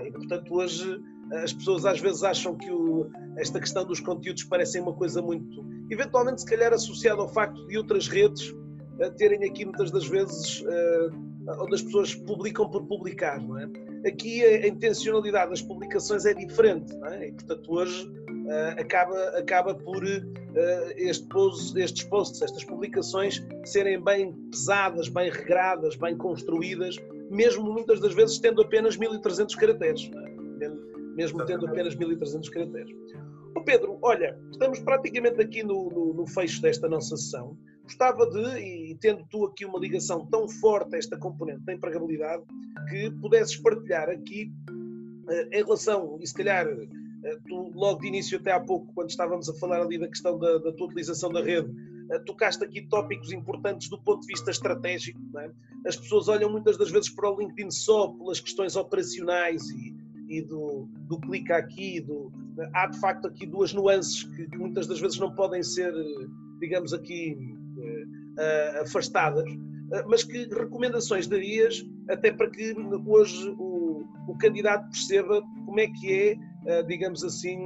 E, portanto, hoje as pessoas às vezes acham que o, esta questão dos conteúdos parecem uma coisa muito, eventualmente, se calhar, associada ao facto de outras redes terem aqui muitas das vezes onde as pessoas publicam por publicar, não é? Aqui a intencionalidade das publicações é diferente, não é? E, portanto, hoje uh, acaba, acaba por uh, este post, estes posts, estas publicações serem bem pesadas, bem regradas, bem construídas, mesmo muitas das vezes tendo apenas 1300 caracteres, é? Mesmo tendo apenas 1300 caracteres. O Pedro, olha, estamos praticamente aqui no, no, no fecho desta nossa sessão. Gostava de, e tendo tu aqui uma ligação tão forte a esta componente da empregabilidade, que pudesses partilhar aqui eh, em relação, e se calhar eh, tu logo de início até há pouco, quando estávamos a falar ali da questão da, da tua utilização da rede, eh, tocaste aqui tópicos importantes do ponto de vista estratégico. É? As pessoas olham muitas das vezes para o LinkedIn só pelas questões operacionais e, e do, do clica aqui. Do, há de facto aqui duas nuances que, muitas das vezes não podem ser, digamos aqui, uh, afastadas, uh, mas que recomendações darias até para que hoje o, o candidato perceba como é que é, digamos assim,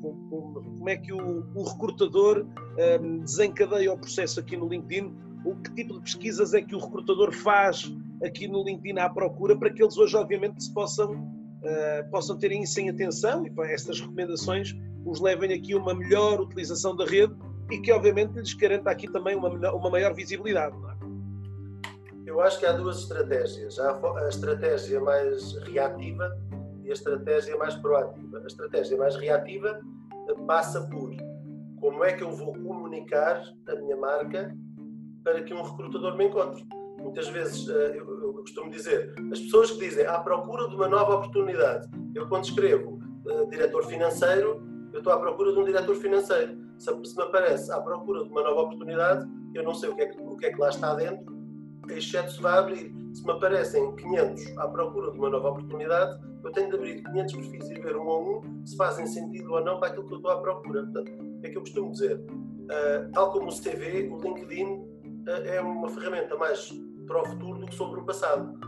como é que o, o recrutador desencadeia o processo aqui no LinkedIn, o que tipo de pesquisas é que o recrutador faz aqui no LinkedIn à procura para que eles hoje obviamente se possam Uh, possam ter isso em atenção e para estas recomendações os levem aqui uma melhor utilização da rede e que obviamente lhes garanta aqui também uma, uma maior visibilidade. É? Eu acho que há duas estratégias. Há a estratégia mais reativa e a estratégia mais proativa. A estratégia mais reativa passa por como é que eu vou comunicar a minha marca para que um recrutador me encontre. Muitas vezes, eh, eu costumo dizer, as pessoas que dizem à procura de uma nova oportunidade, eu quando escrevo uh, diretor financeiro, eu estou à procura de um diretor financeiro se me aparece à procura de uma nova oportunidade, eu não sei o que é que, o que, é que lá está dentro, exceto se vai abrir. Se me aparecem 500 à procura de uma nova oportunidade, eu tenho de abrir 500 perfis e ver um a um se fazem sentido ou não para aquilo que eu estou à procura. Portanto, é que eu costumo dizer, uh, tal como o CV, o LinkedIn uh, é uma ferramenta mais para o futuro do que sobre o passado.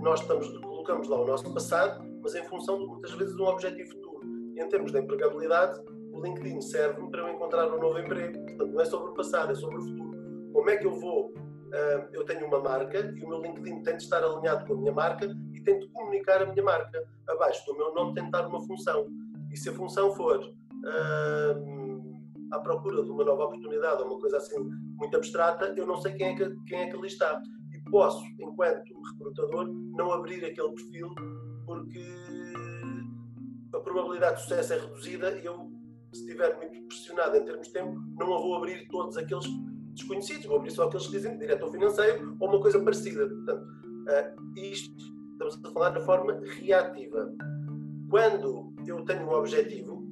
Nós estamos, colocamos lá o nosso passado, mas em função de, muitas vezes de um objetivo futuro. E em termos de empregabilidade, o LinkedIn serve-me para eu encontrar um novo emprego. Portanto, não é sobre o passado, é sobre o futuro. Como é que eu vou? Uh, eu tenho uma marca e o meu LinkedIn tem de estar alinhado com a minha marca e tem de comunicar a minha marca. Abaixo do meu nome tem de estar uma função. E se a função for uh, à procura de uma nova oportunidade ou uma coisa assim muito abstrata, eu não sei quem é que, quem é que ali está. Posso, enquanto recrutador, não abrir aquele perfil porque a probabilidade de sucesso é reduzida e eu se estiver muito pressionado em termos de tempo, não vou abrir todos aqueles desconhecidos, vou abrir só aqueles que dizem diretor financeiro ou uma coisa parecida. Portanto, uh, isto estamos a falar de forma reativa. Quando eu tenho um objetivo,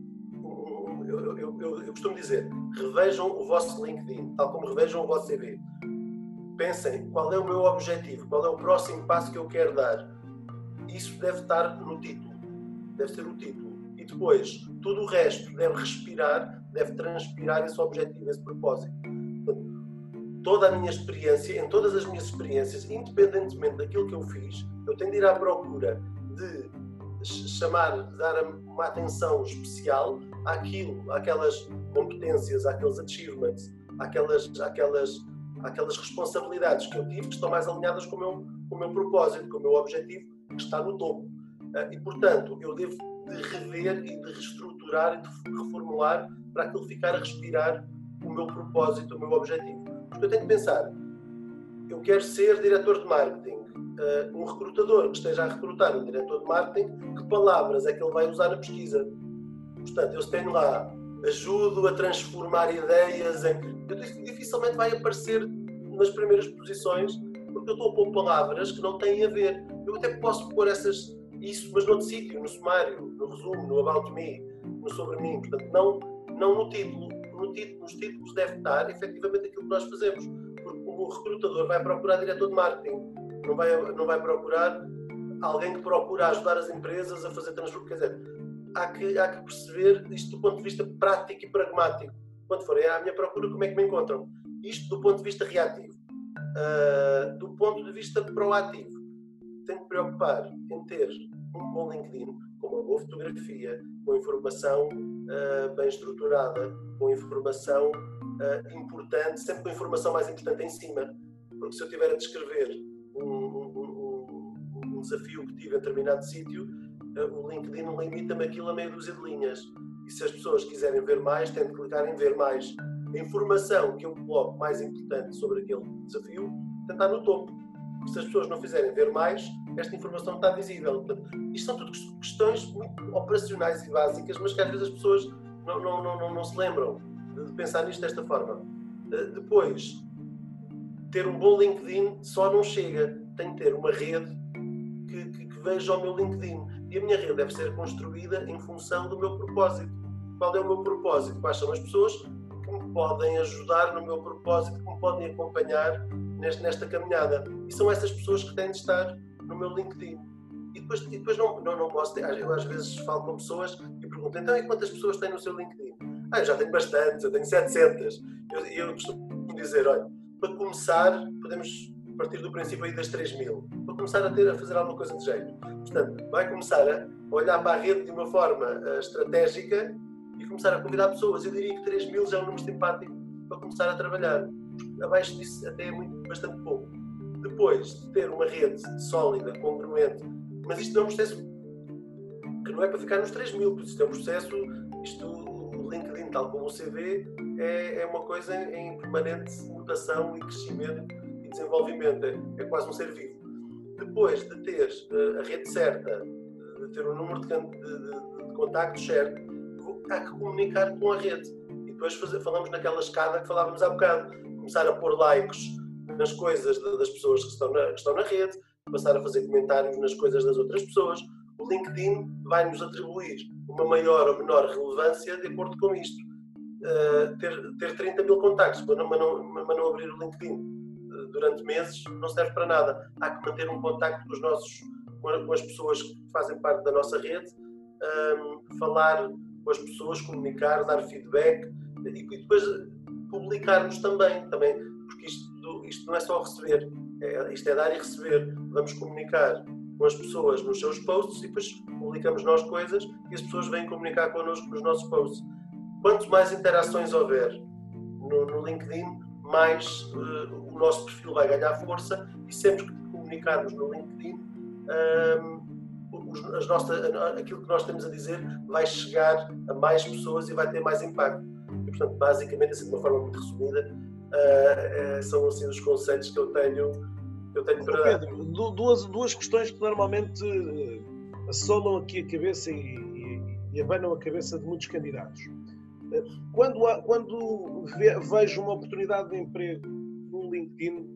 eu, eu, eu, eu, costumo dizer, revejam o vosso LinkedIn, tal como revejam o vosso CV. Pensem qual é o meu objetivo, qual é o próximo passo que eu quero dar. Isso deve estar no título, deve ser o título E depois, tudo o resto deve respirar, deve transpirar esse objetivo, esse propósito. Toda a minha experiência, em todas as minhas experiências, independentemente daquilo que eu fiz, eu tenho de ir à procura de chamar, dar uma atenção especial àquilo, àquelas competências, àqueles achievements, àquelas, àquelas, àquelas responsabilidades que eu tive que estão mais alinhadas com o meu, com o meu propósito, com o meu objetivo, que está no topo. Ah, e, portanto, eu devo de rever e de reestruturar e de reformular para aquilo ficar a respirar o meu propósito, o meu objetivo. Porque eu tenho que pensar, eu quero ser diretor de marketing, uh, um recrutador que esteja a recrutar um diretor de marketing, que palavras é que ele vai usar na pesquisa? Portanto, eu tenho lá, ajudo a transformar ideias em. Dificilmente vai aparecer nas primeiras posições, porque eu estou a pôr palavras que não têm a ver. Eu até posso pôr essas, isso, mas noutro sítio, no sumário, no resumo, no About Me, no Sobre Mim. Portanto, não, não no título. No título. Nos títulos deve estar efetivamente aquilo que nós fazemos. Porque o recrutador vai procurar diretor de marketing não vai, não vai procurar alguém que procura ajudar as empresas a fazer transformação. Quer dizer, há que, há que perceber isto do ponto de vista prático e pragmático. Quando forem à minha procura, como é que me encontram? Isto do ponto de vista reativo. Uh, do ponto de vista proativo, tenho que preocupar em ter um bom LinkedIn, com uma boa fotografia, com informação uh, bem estruturada, com informação uh, importante, sempre com informação mais importante em cima. Porque se eu tiver a descrever desafio que tive em determinado sítio, o LinkedIn limita-me aquilo a meia dúzia de linhas. E se as pessoas quiserem ver mais, têm de clicar em ver mais. A informação que eu coloco mais importante sobre aquele desafio estar no topo. Se as pessoas não fizerem ver mais, esta informação está visível. Portanto, isto são tudo questões muito operacionais e básicas, mas que às vezes as pessoas não, não, não, não, não se lembram de pensar nisto desta forma. Eh, depois, ter um bom LinkedIn só não chega. Tem que ter uma rede vejo ao meu LinkedIn. E a minha rede deve ser construída em função do meu propósito. Qual é o meu propósito? Quais são as pessoas que me podem ajudar no meu propósito, que me podem acompanhar nesta caminhada? E são essas pessoas que têm de estar no meu LinkedIn. E depois, e depois não, não, não posso ter, eu às vezes falo com pessoas e pergunto, então e quantas pessoas têm no seu LinkedIn? Ah, eu já tenho bastantes, eu tenho 700. Eu, eu costumo dizer, olha, para começar, podemos partir do princípio aí das 3 mil, para começar a ter a fazer alguma coisa de jeito. Portanto, vai começar a olhar para a rede de uma forma uh, estratégica e começar a convidar pessoas. Eu diria que 3 mil já é um número simpático para começar a trabalhar. Abaixo disso até é muito, bastante pouco. Depois de ter uma rede sólida, congruente, mas isto é um processo que não é para ficar nos 3 mil, porque isto é um processo, isto, o LinkedIn, tal como o CV, é, é uma coisa em permanente mutação e crescimento desenvolvimento, é, é quase um ser vivo. Depois de ter uh, a rede certa, de ter o número de, de, de, de contactos certo, há que comunicar com a rede. E depois fazer, falamos naquela escada que falávamos há bocado, começar a pôr likes nas coisas das pessoas que estão na, que estão na rede, passar a fazer comentários nas coisas das outras pessoas. O LinkedIn vai nos atribuir uma maior ou menor relevância de acordo com isto. Uh, ter, ter 30 mil contactos, mas, não, mas não abrir o LinkedIn durante meses não serve para nada. Há que manter um contacto com, os nossos, com as pessoas que fazem parte da nossa rede, um, falar com as pessoas, comunicar, dar feedback e, depois publicarmos também, também porque isto, isto não é só receber, é, isto é dar e receber. Vamos comunicar com as pessoas nos seus posts e depois publicamos nós coisas e as pessoas vêm comunicar connosco nos nossos posts. Quanto mais interações houver no, no LinkedIn, mais o nosso perfil vai ganhar força e sempre que comunicarmos no LinkedIn, um, as nossas, aquilo que nós temos a dizer vai chegar a mais pessoas e vai ter mais impacto. E, portanto, basicamente, assim, de uma forma muito resumida, uh, são assim os conceitos que eu tenho, que eu tenho para Pedro, duas, duas questões que normalmente assolam aqui a cabeça e, e, e abanam a cabeça de muitos candidatos quando, quando vejo uma oportunidade de emprego LinkedIn,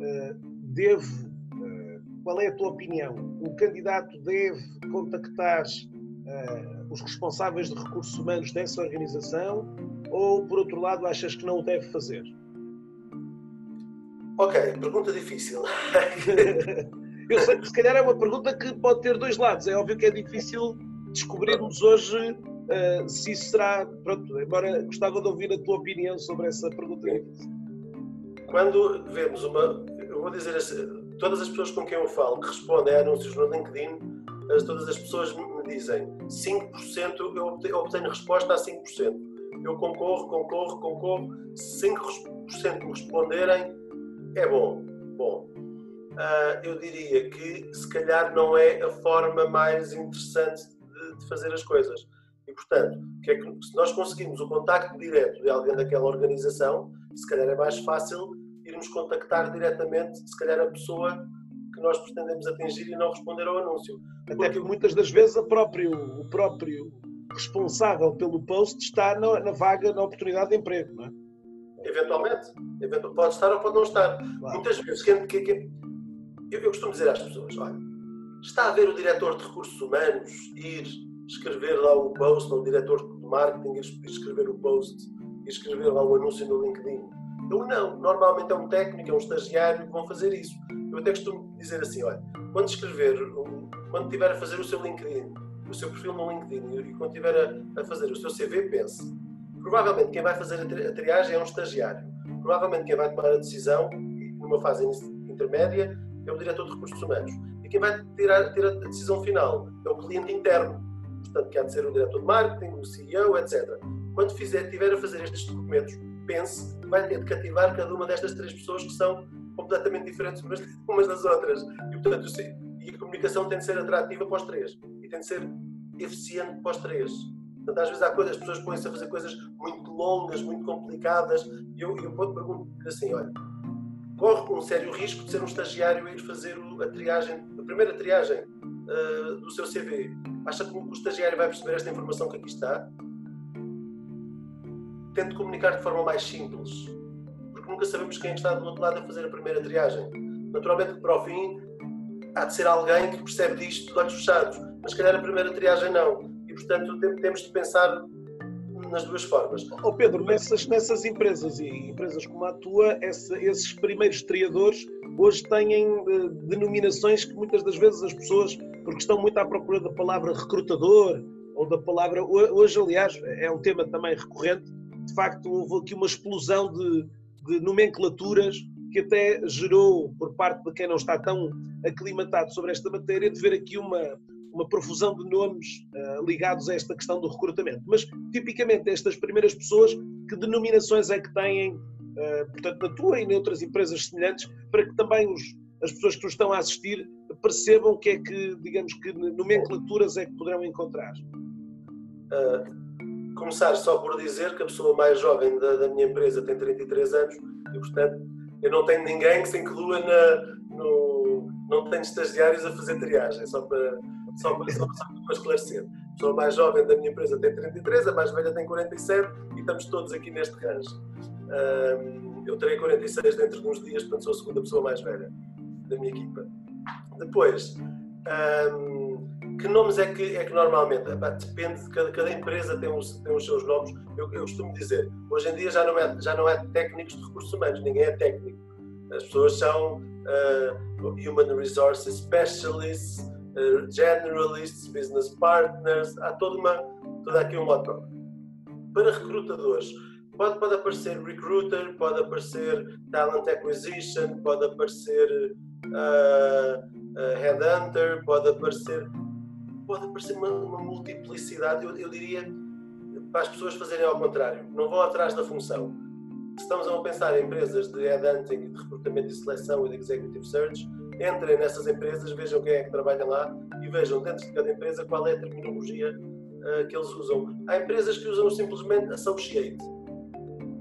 eh, devo, eh, qual é a tua opinião? O candidato deve contactar eh, os responsáveis de recursos humanos dessa organização ou, por outro lado, achas que não o deve fazer? Ok, pergunta difícil. Eu sei que se calhar é uma pergunta que pode ter dois lados. É óbvio que é difícil descobrirmos hoje uh, se isso será. Pronto, embora gostava de ouvir a tua opinião sobre essa pergunta. Quando vemos uma. Eu vou dizer assim, todas as pessoas com quem eu falo que respondem a anúncios no LinkedIn, todas as pessoas me dizem 5%, eu obtenho resposta a 5%. Eu concorro, concorro, concorro. 5% me responderem, é bom. Bom, uh, eu diria que se calhar não é a forma mais interessante de, de fazer as coisas. E, portanto, que é que, se nós conseguimos o contacto direto de alguém daquela organização, se calhar é mais fácil irmos contactar diretamente, se calhar, a pessoa que nós pretendemos atingir e não responder ao anúncio. Até porque muitas das vezes a próprio, o próprio responsável pelo post está na, na vaga, na oportunidade de emprego, não é? Eventualmente. Pode estar ou pode não estar. Claro. Muitas vezes, que, que, que, eu, eu costumo dizer às pessoas, olha, está a ver o diretor de recursos humanos ir escrever lá o post, ou o diretor de marketing escrever o post e escrever lá o anúncio no LinkedIn. Eu não. Normalmente é um técnico, é um estagiário que vão fazer isso. Eu até costumo dizer assim, olha, quando escrever, quando estiver a fazer o seu LinkedIn, o seu perfil no LinkedIn e quando estiver a, a fazer o seu CV, pense. Provavelmente quem vai fazer a triagem é um estagiário. Provavelmente quem vai tomar a decisão, numa fase intermédia, é o diretor de recursos humanos. E quem vai tirar, ter a decisão final é o cliente interno. Portanto, que há de ser o diretor de marketing, o CEO, etc. Quando fizer, tiver a fazer estes documentos, pense que vai ter de cativar cada uma destas três pessoas que são completamente diferentes umas das outras. E, portanto, e a comunicação tem de ser atrativa para os três e tem de ser eficiente para os três. Portanto, às vezes há coisas, as pessoas põem-se a fazer coisas muito longas, muito complicadas, e eu, eu pergunto assim: olha, corre um sério risco de ser um estagiário a ir fazer a triagem, a primeira triagem uh, do seu CV. Acha que o estagiário vai perceber esta informação que aqui está? Tente comunicar de forma mais simples, porque nunca sabemos quem é está do outro lado a fazer a primeira triagem. Naturalmente, para o fim, há de ser alguém que percebe disto de olhos fechados, mas se calhar a primeira triagem não. E, portanto, temos de pensar nas duas formas. Oh Pedro, nessas, nessas empresas e empresas como a tua, esses primeiros triadores hoje têm uh, denominações que muitas das vezes as pessoas, porque estão muito à procura da palavra recrutador ou da palavra. Hoje, aliás, é um tema também recorrente. De facto, houve aqui uma explosão de, de nomenclaturas que até gerou, por parte de quem não está tão aclimatado sobre esta matéria, de ver aqui uma, uma profusão de nomes uh, ligados a esta questão do recrutamento. Mas, tipicamente, estas primeiras pessoas, que denominações é que têm, portanto, na tua e em outras empresas semelhantes, para que também os, as pessoas que nos estão a assistir percebam o que é que, digamos, que nomenclaturas é que poderão encontrar? Uh, começar só por dizer que a pessoa mais jovem da, da, minha empresa tem 33 anos e, portanto, eu não tenho ninguém que se inclua na, no. Não tenho estagiários a fazer triagem, só para, só para, só para esclarecer. Pessoa mais jovem da minha empresa tem 33, a mais velha tem 47 e estamos todos aqui neste range. Um, eu terei 46 dentro de uns dias, portanto sou a segunda pessoa mais velha da minha equipa. Depois, um, que nomes é que, é que normalmente? Depende de cada, cada empresa tem os, tem os seus nomes. Eu, eu, costumo dizer, hoje em dia já não, é, já não é técnicos de recursos humanos, ninguém é técnico. As pessoas são uh, Human Resources Specialists, Generalists, Business Partners, há toda, uma, toda aqui um modo Para recrutadores, pode, pode aparecer Recruiter, pode aparecer Talent Acquisition, pode aparecer uh, uh, Headhunter, pode aparecer, pode aparecer uma, uma multiplicidade, eu, eu diria, para as pessoas fazerem ao contrário, não vão atrás da função. Se estamos a pensar em empresas de headhunting, de recrutamento e seleção e de executive search, entrem nessas empresas, vejam quem é que trabalha lá e vejam dentro de cada empresa qual é a terminologia uh, que eles usam. Há empresas que usam simplesmente associate.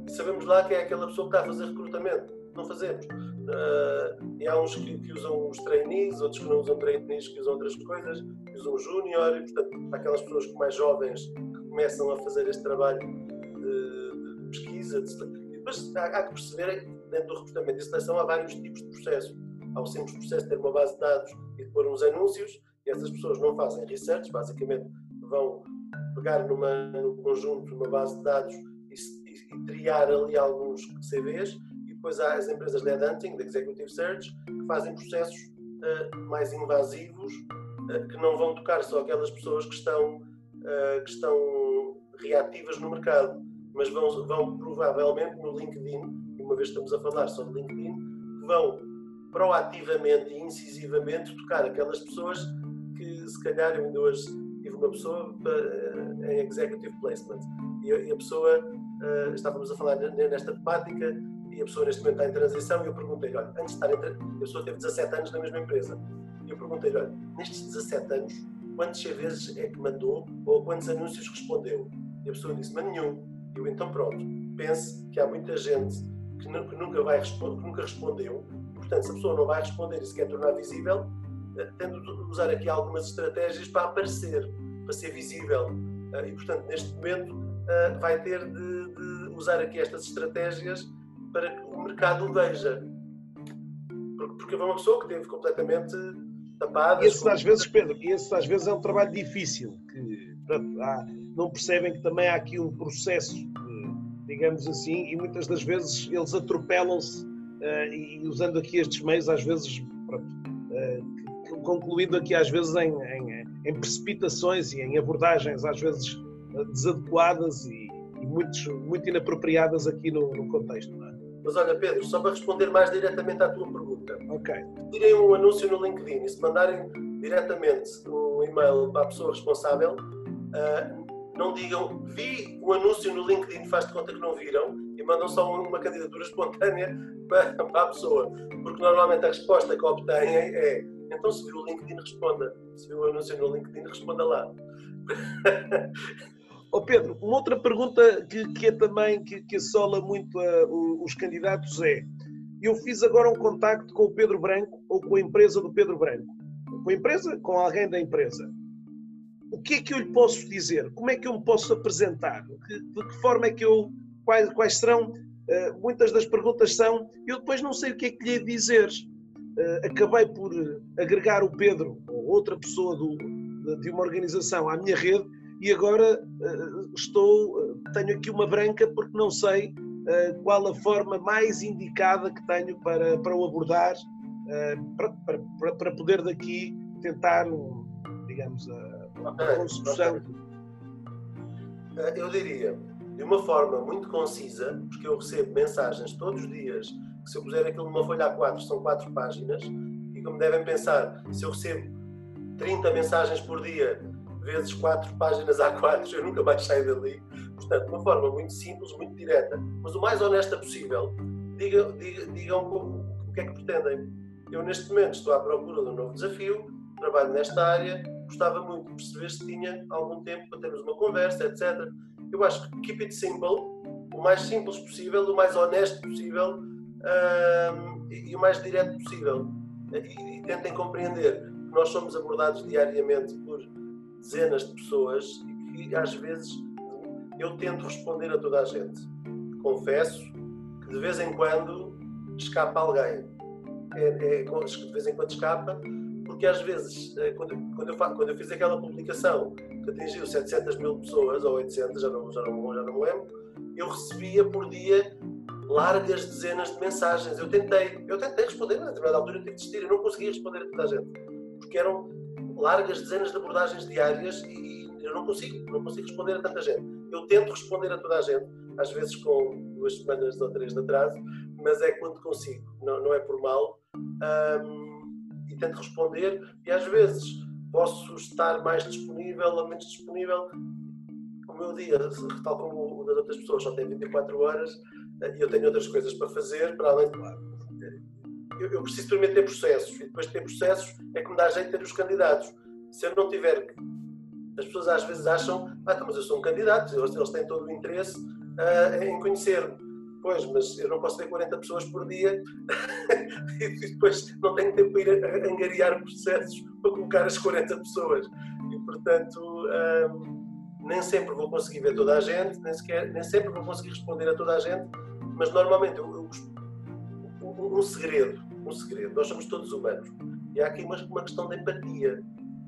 Sabemos lá quem é aquela pessoa que está a fazer recrutamento. Não fazemos. Uh, e há uns que, que, usam os trainees, outros que não usam trainees, que usam outras coisas, que usam júnior, e portanto, aquelas pessoas mais jovens que começam a fazer este trabalho de, de pesquisa. De, e depois há, há, que perceber que dentro do recrutamento e seleção há vários tipos de processo. Há o simples processo ter uma base de dados e de pôr uns anúncios, e essas pessoas não fazem research, basicamente vão pegar numa, num conjunto, numa base de dados e, e, e triar ali alguns CVs depois há as empresas de headhunting, de executive search, que fazem processos uh, mais invasivos que não vão tocar só aquelas pessoas que estão, que estão reativas no mercado, mas vão, vão provavelmente no LinkedIn, uma vez estamos a falar sobre LinkedIn, vão proativamente e incisivamente tocar aquelas pessoas que se calhar eu ainda hoje tive uma pessoa em executive placement e a, pessoa, uh, estávamos a falar nesta temática e a pessoa neste momento está em transição e eu perguntei-lhe, olha, antes de estar em a pessoa teve 17 anos na mesma empresa e eu perguntei-lhe, olha, nestes 17 anos quantas vezes é que mandou ou quantos anúncios respondeu? E a pessoa disse-me nenhum. Eu então pronto, pense que há muita gente que, nunca, vai, que nunca respondeu Portanto, se a pessoa não vai responder e se quer tornar visível, eh, tendo de usar aqui algumas estratégias para aparecer, para ser visível. Eh, e, portanto, neste momento, eh, vai ter de, de usar aqui estas estratégias para que o mercado o veja. Porque é uma pessoa que teve completamente tapada. Esse às vezes, Pedro, esse às vezes é um trabalho difícil, que pronto, há, não percebem que também há aqui um processo, digamos assim, e muitas das vezes eles atropelam-se uh, e usando aqui estes meios, às vezes, pronto, uh, concluindo aqui às vezes em, em, em, precipitações e em abordagens às vezes eh, desadequadas e, e muitos, muito inapropriadas aqui no, no contexto. É? Mas olha, Pedro, só para responder mais diretamente à tua pergunta. Ok. Tirem um anúncio no LinkedIn e se mandarem diretamente um e-mail para a pessoa responsável, uh, não digam vi o anúncio no LinkedIn, faz de conta que não viram e mandam só uma candidatura espontânea para, para a pessoa. Porque normalmente a resposta que obtêm é então se viu o LinkedIn, responda. Se viu o anúncio no LinkedIn, responda lá. Oh Pedro, uma outra pergunta que, que é também que, que assola muito uh, os candidatos é: eu fiz agora um contacto com o Pedro Branco ou com a empresa do Pedro Branco, com a empresa, com alguém da empresa o que é que eu lhe posso dizer? Como é que eu me posso apresentar? Que, de que forma é que eu. Quais, quais serão. Uh, muitas das perguntas são. Eu depois não sei o que é que lhe dizer. Uh, acabei por agregar o Pedro ou outra pessoa do, de uma organização à minha rede e agora uh, estou. tenho aqui uma branca porque não sei qual a forma mais indicada que tenho para, para o abordar, para, para, para poder daqui tentar, digamos, construção. Eh, eu diria, de uma forma muito concisa, porque eu recebo mensagens todos os dias, que se eu puser aquilo numa folha A4 são quatro páginas, e como devem pensar, se eu recebo 30 mensagens por dia, vezes quatro páginas A4, eu nunca mais saio dali. Portanto, de uma forma muito simples, muito direta, mas o mais honesta possível, digam, digam, digam o que é que pretendem. Eu, neste momento, estou à procura de um novo desafio, trabalho nesta área, gostava muito de perceber se tinha algum tempo para termos uma conversa, etc. Eu acho que keep it simple, o mais simples possível, o mais honesto possível um, e, o mais direto possível. E, e tentem compreender que nós somos abordados diariamente por dezenas de pessoas e que às vezes eu tento responder a toda a gente. Confesso que de vez em quando escapa alguém. É, é, de vez em quando escapa, porque às vezes, eh, quando, quando, eu, quando eu fiz aquela publicação que atingiu 700 mil pessoas, ou 800, já não, já não, já não lembro, eu recebia por dia largas dezenas de mensagens. Eu tentei, eu tentei responder, a determinada altura eu tive de desistir, eu não conseguia responder a toda a gente, porque eram largas dezenas de abordagens diárias e eu não consigo, não consigo responder a tanta gente. Eu tento responder a toda a gente, às vezes com duas semanas ou três de atraso, mas é quando consigo, não, não é por mal. Um, e tento responder e às vezes posso estar mais disponível ou menos disponível. O meu dia, tal como o das outras pessoas, só tem 24 horas eh, e eu tenho outras coisas para fazer, para além de. Eu, eu preciso primeiro ter processos e depois de ter processos é que me dá jeito ter os candidatos. Se eu não tiver. As pessoas às vezes acham, ah, então, mas eu sou um candidato, eles, eles têm todo o interesse uh, em conhecer-me Pois, mas eu não posso ver 40 pessoas por dia e depois não tenho tempo para ir a angariar processos para colocar as 40 pessoas. E, portanto, hum, nem sempre vou conseguir ver toda a gente, nem, sequer, nem sempre vou conseguir responder a toda a gente, mas normalmente eu, eu, um, um segredo, um segredo, nós somos todos humanos e há aqui uma, uma questão de empatia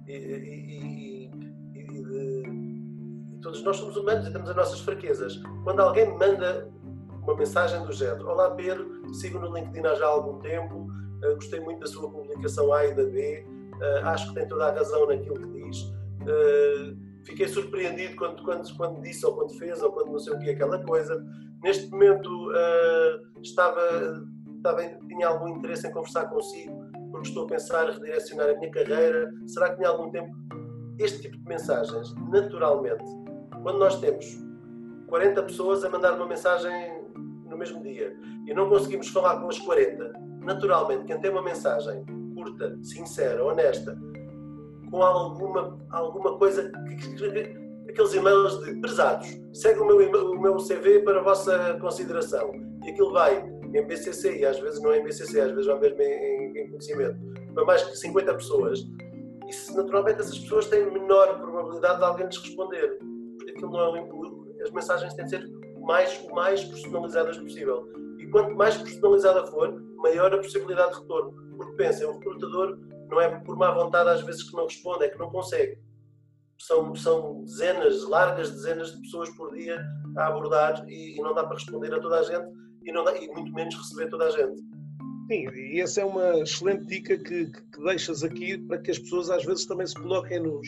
e, e, e, e de, todos nós somos humanos e temos as nossas fraquezas. Quando alguém me manda uma mensagem do género: Olá Pedro, sigo no LinkedIn há já algum tempo, uh, gostei muito da sua publicação A e da B, acho que tem toda a razão naquilo que diz. fiquei surpreendido quando, quando, quando disse ou quando fez ou quando não sei o que aquela coisa. Neste momento estava, estava, tinha algum interesse em conversar consigo porque estou a pensar em redirecionar a minha carreira. Será que tinha algum tempo? Este tipo de mensagens, naturalmente, quando nós temos 40 pessoas a mandar uma mensagem mesmo dia e não conseguimos falar com as 40, naturalmente, quem tem uma mensagem curta, sincera, honesta, com alguma, alguma coisa, aqueles e-mails de prezados, segue o meu, o meu CV para a vossa consideração. E aquilo vai em BCC e às vezes não é em BCC, às vezes vai mesmo em, em conhecimento, para mais de 50 pessoas, e naturalmente essas pessoas têm menor probabilidade de alguém lhes responder, porque aquilo não é, as mensagens têm de ser mais, o mais personalizadas possível. E quanto mais personalizada for, maior a possibilidade de retorno. Porque pensem, o recrutador não é por má vontade às vezes que não responde, é que não consegue. São, são dezenas, largas dezenas de pessoas por dia a abordar e, e não dá para responder a toda a gente e, dá, e muito menos receber toda a gente. Sim, e essa é uma excelente dica que, que, deixas aqui para que as pessoas às vezes também se coloquem nos,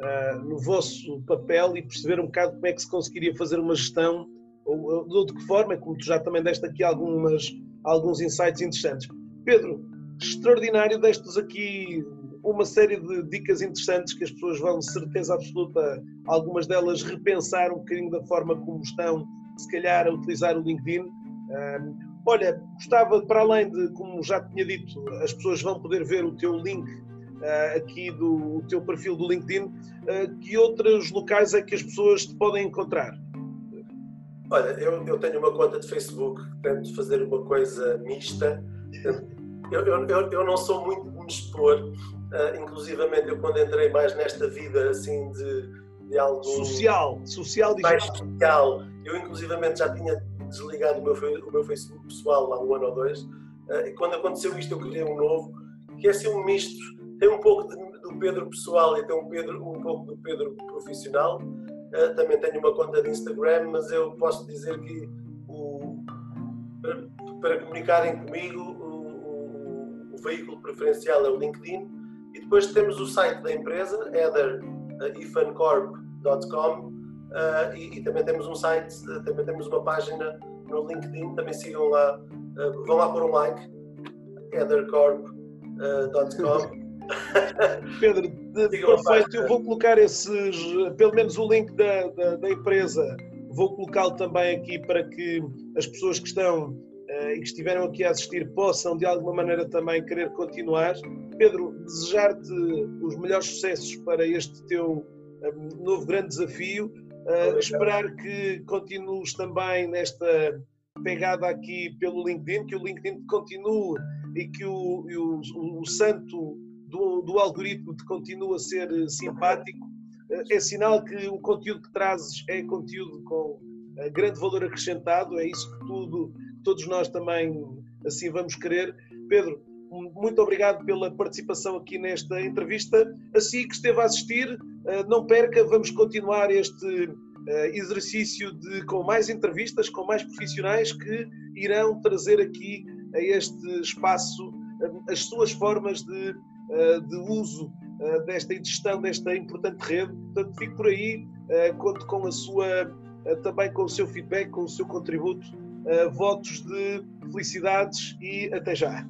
uh, no vosso papel e perceber um bocado como é que se conseguiria fazer uma gestão ou, de que forma, como tu já também deste aqui algumas, alguns insights interessantes. Pedro, extraordinário, deste-nos aqui uma série de dicas interessantes que as pessoas vão, certeza absoluta, algumas delas repensar um bocadinho da forma como estão, se calhar, a utilizar o LinkedIn. Olha, gostava, para além de, como já tinha dito, as pessoas vão poder ver o teu link uh, aqui do teu perfil do LinkedIn, uh, que outros locais é que as pessoas te podem encontrar? Olha, eu, eu tenho uma conta de Facebook, tento fazer uma coisa mista. Eu, eu, eu, não sou muito de me expor, uh, inclusivamente eu quando entrei mais nesta vida assim de, de algo... Social, social mais social. Eu inclusivamente já tinha desligado o meu, o meu Facebook pessoal há um ano ou dois, uh, e quando aconteceu isto eu criei um novo, que é assim um misto, tem um pouco de, do Pedro pessoal e tem um, Pedro, um pouco do Pedro profissional. Também tenho uma conta de Instagram, mas eu posso dizer que o, para, para, comunicarem comigo o, o, o, veículo preferencial é o LinkedIn. E depois temos o site da empresa, etherifancorp.com Uh, e, e, também temos um site, uh, também temos uma página no LinkedIn, também sigam lá, uh, vão lá pôr um like, ethercorp.com. Pedro, de, perfeito, eu vou colocar esses, pelo menos o link da, da, da empresa, vou colocá-lo também aqui para que as pessoas que estão e que estiveram aqui a assistir possam de alguma maneira também querer continuar. Pedro, desejar-te os melhores sucessos para este teu novo grande desafio. Uh, esperar que continues também nesta pegada aqui pelo LinkedIn, que o LinkedIn continue e que o, o, o santo do, do, algoritmo te continue a ser simpático. Uh, é sinal que o conteúdo que trazes é conteúdo com uh, grande valor acrescentado, é isso que tudo, todos nós também assim vamos querer. Pedro, muito obrigado pela participação aqui nesta entrevista. Assim que esteve a assistir, eh, não perca, vamos continuar este eh, exercício de, com mais entrevistas, com mais profissionais que irão trazer aqui a este espaço eh, as suas formas de, de uso desta gestão desta importante rede. Portanto, fico por aí, conto com a sua, também com o seu feedback, com o seu contributo. Votos de felicidades e até já.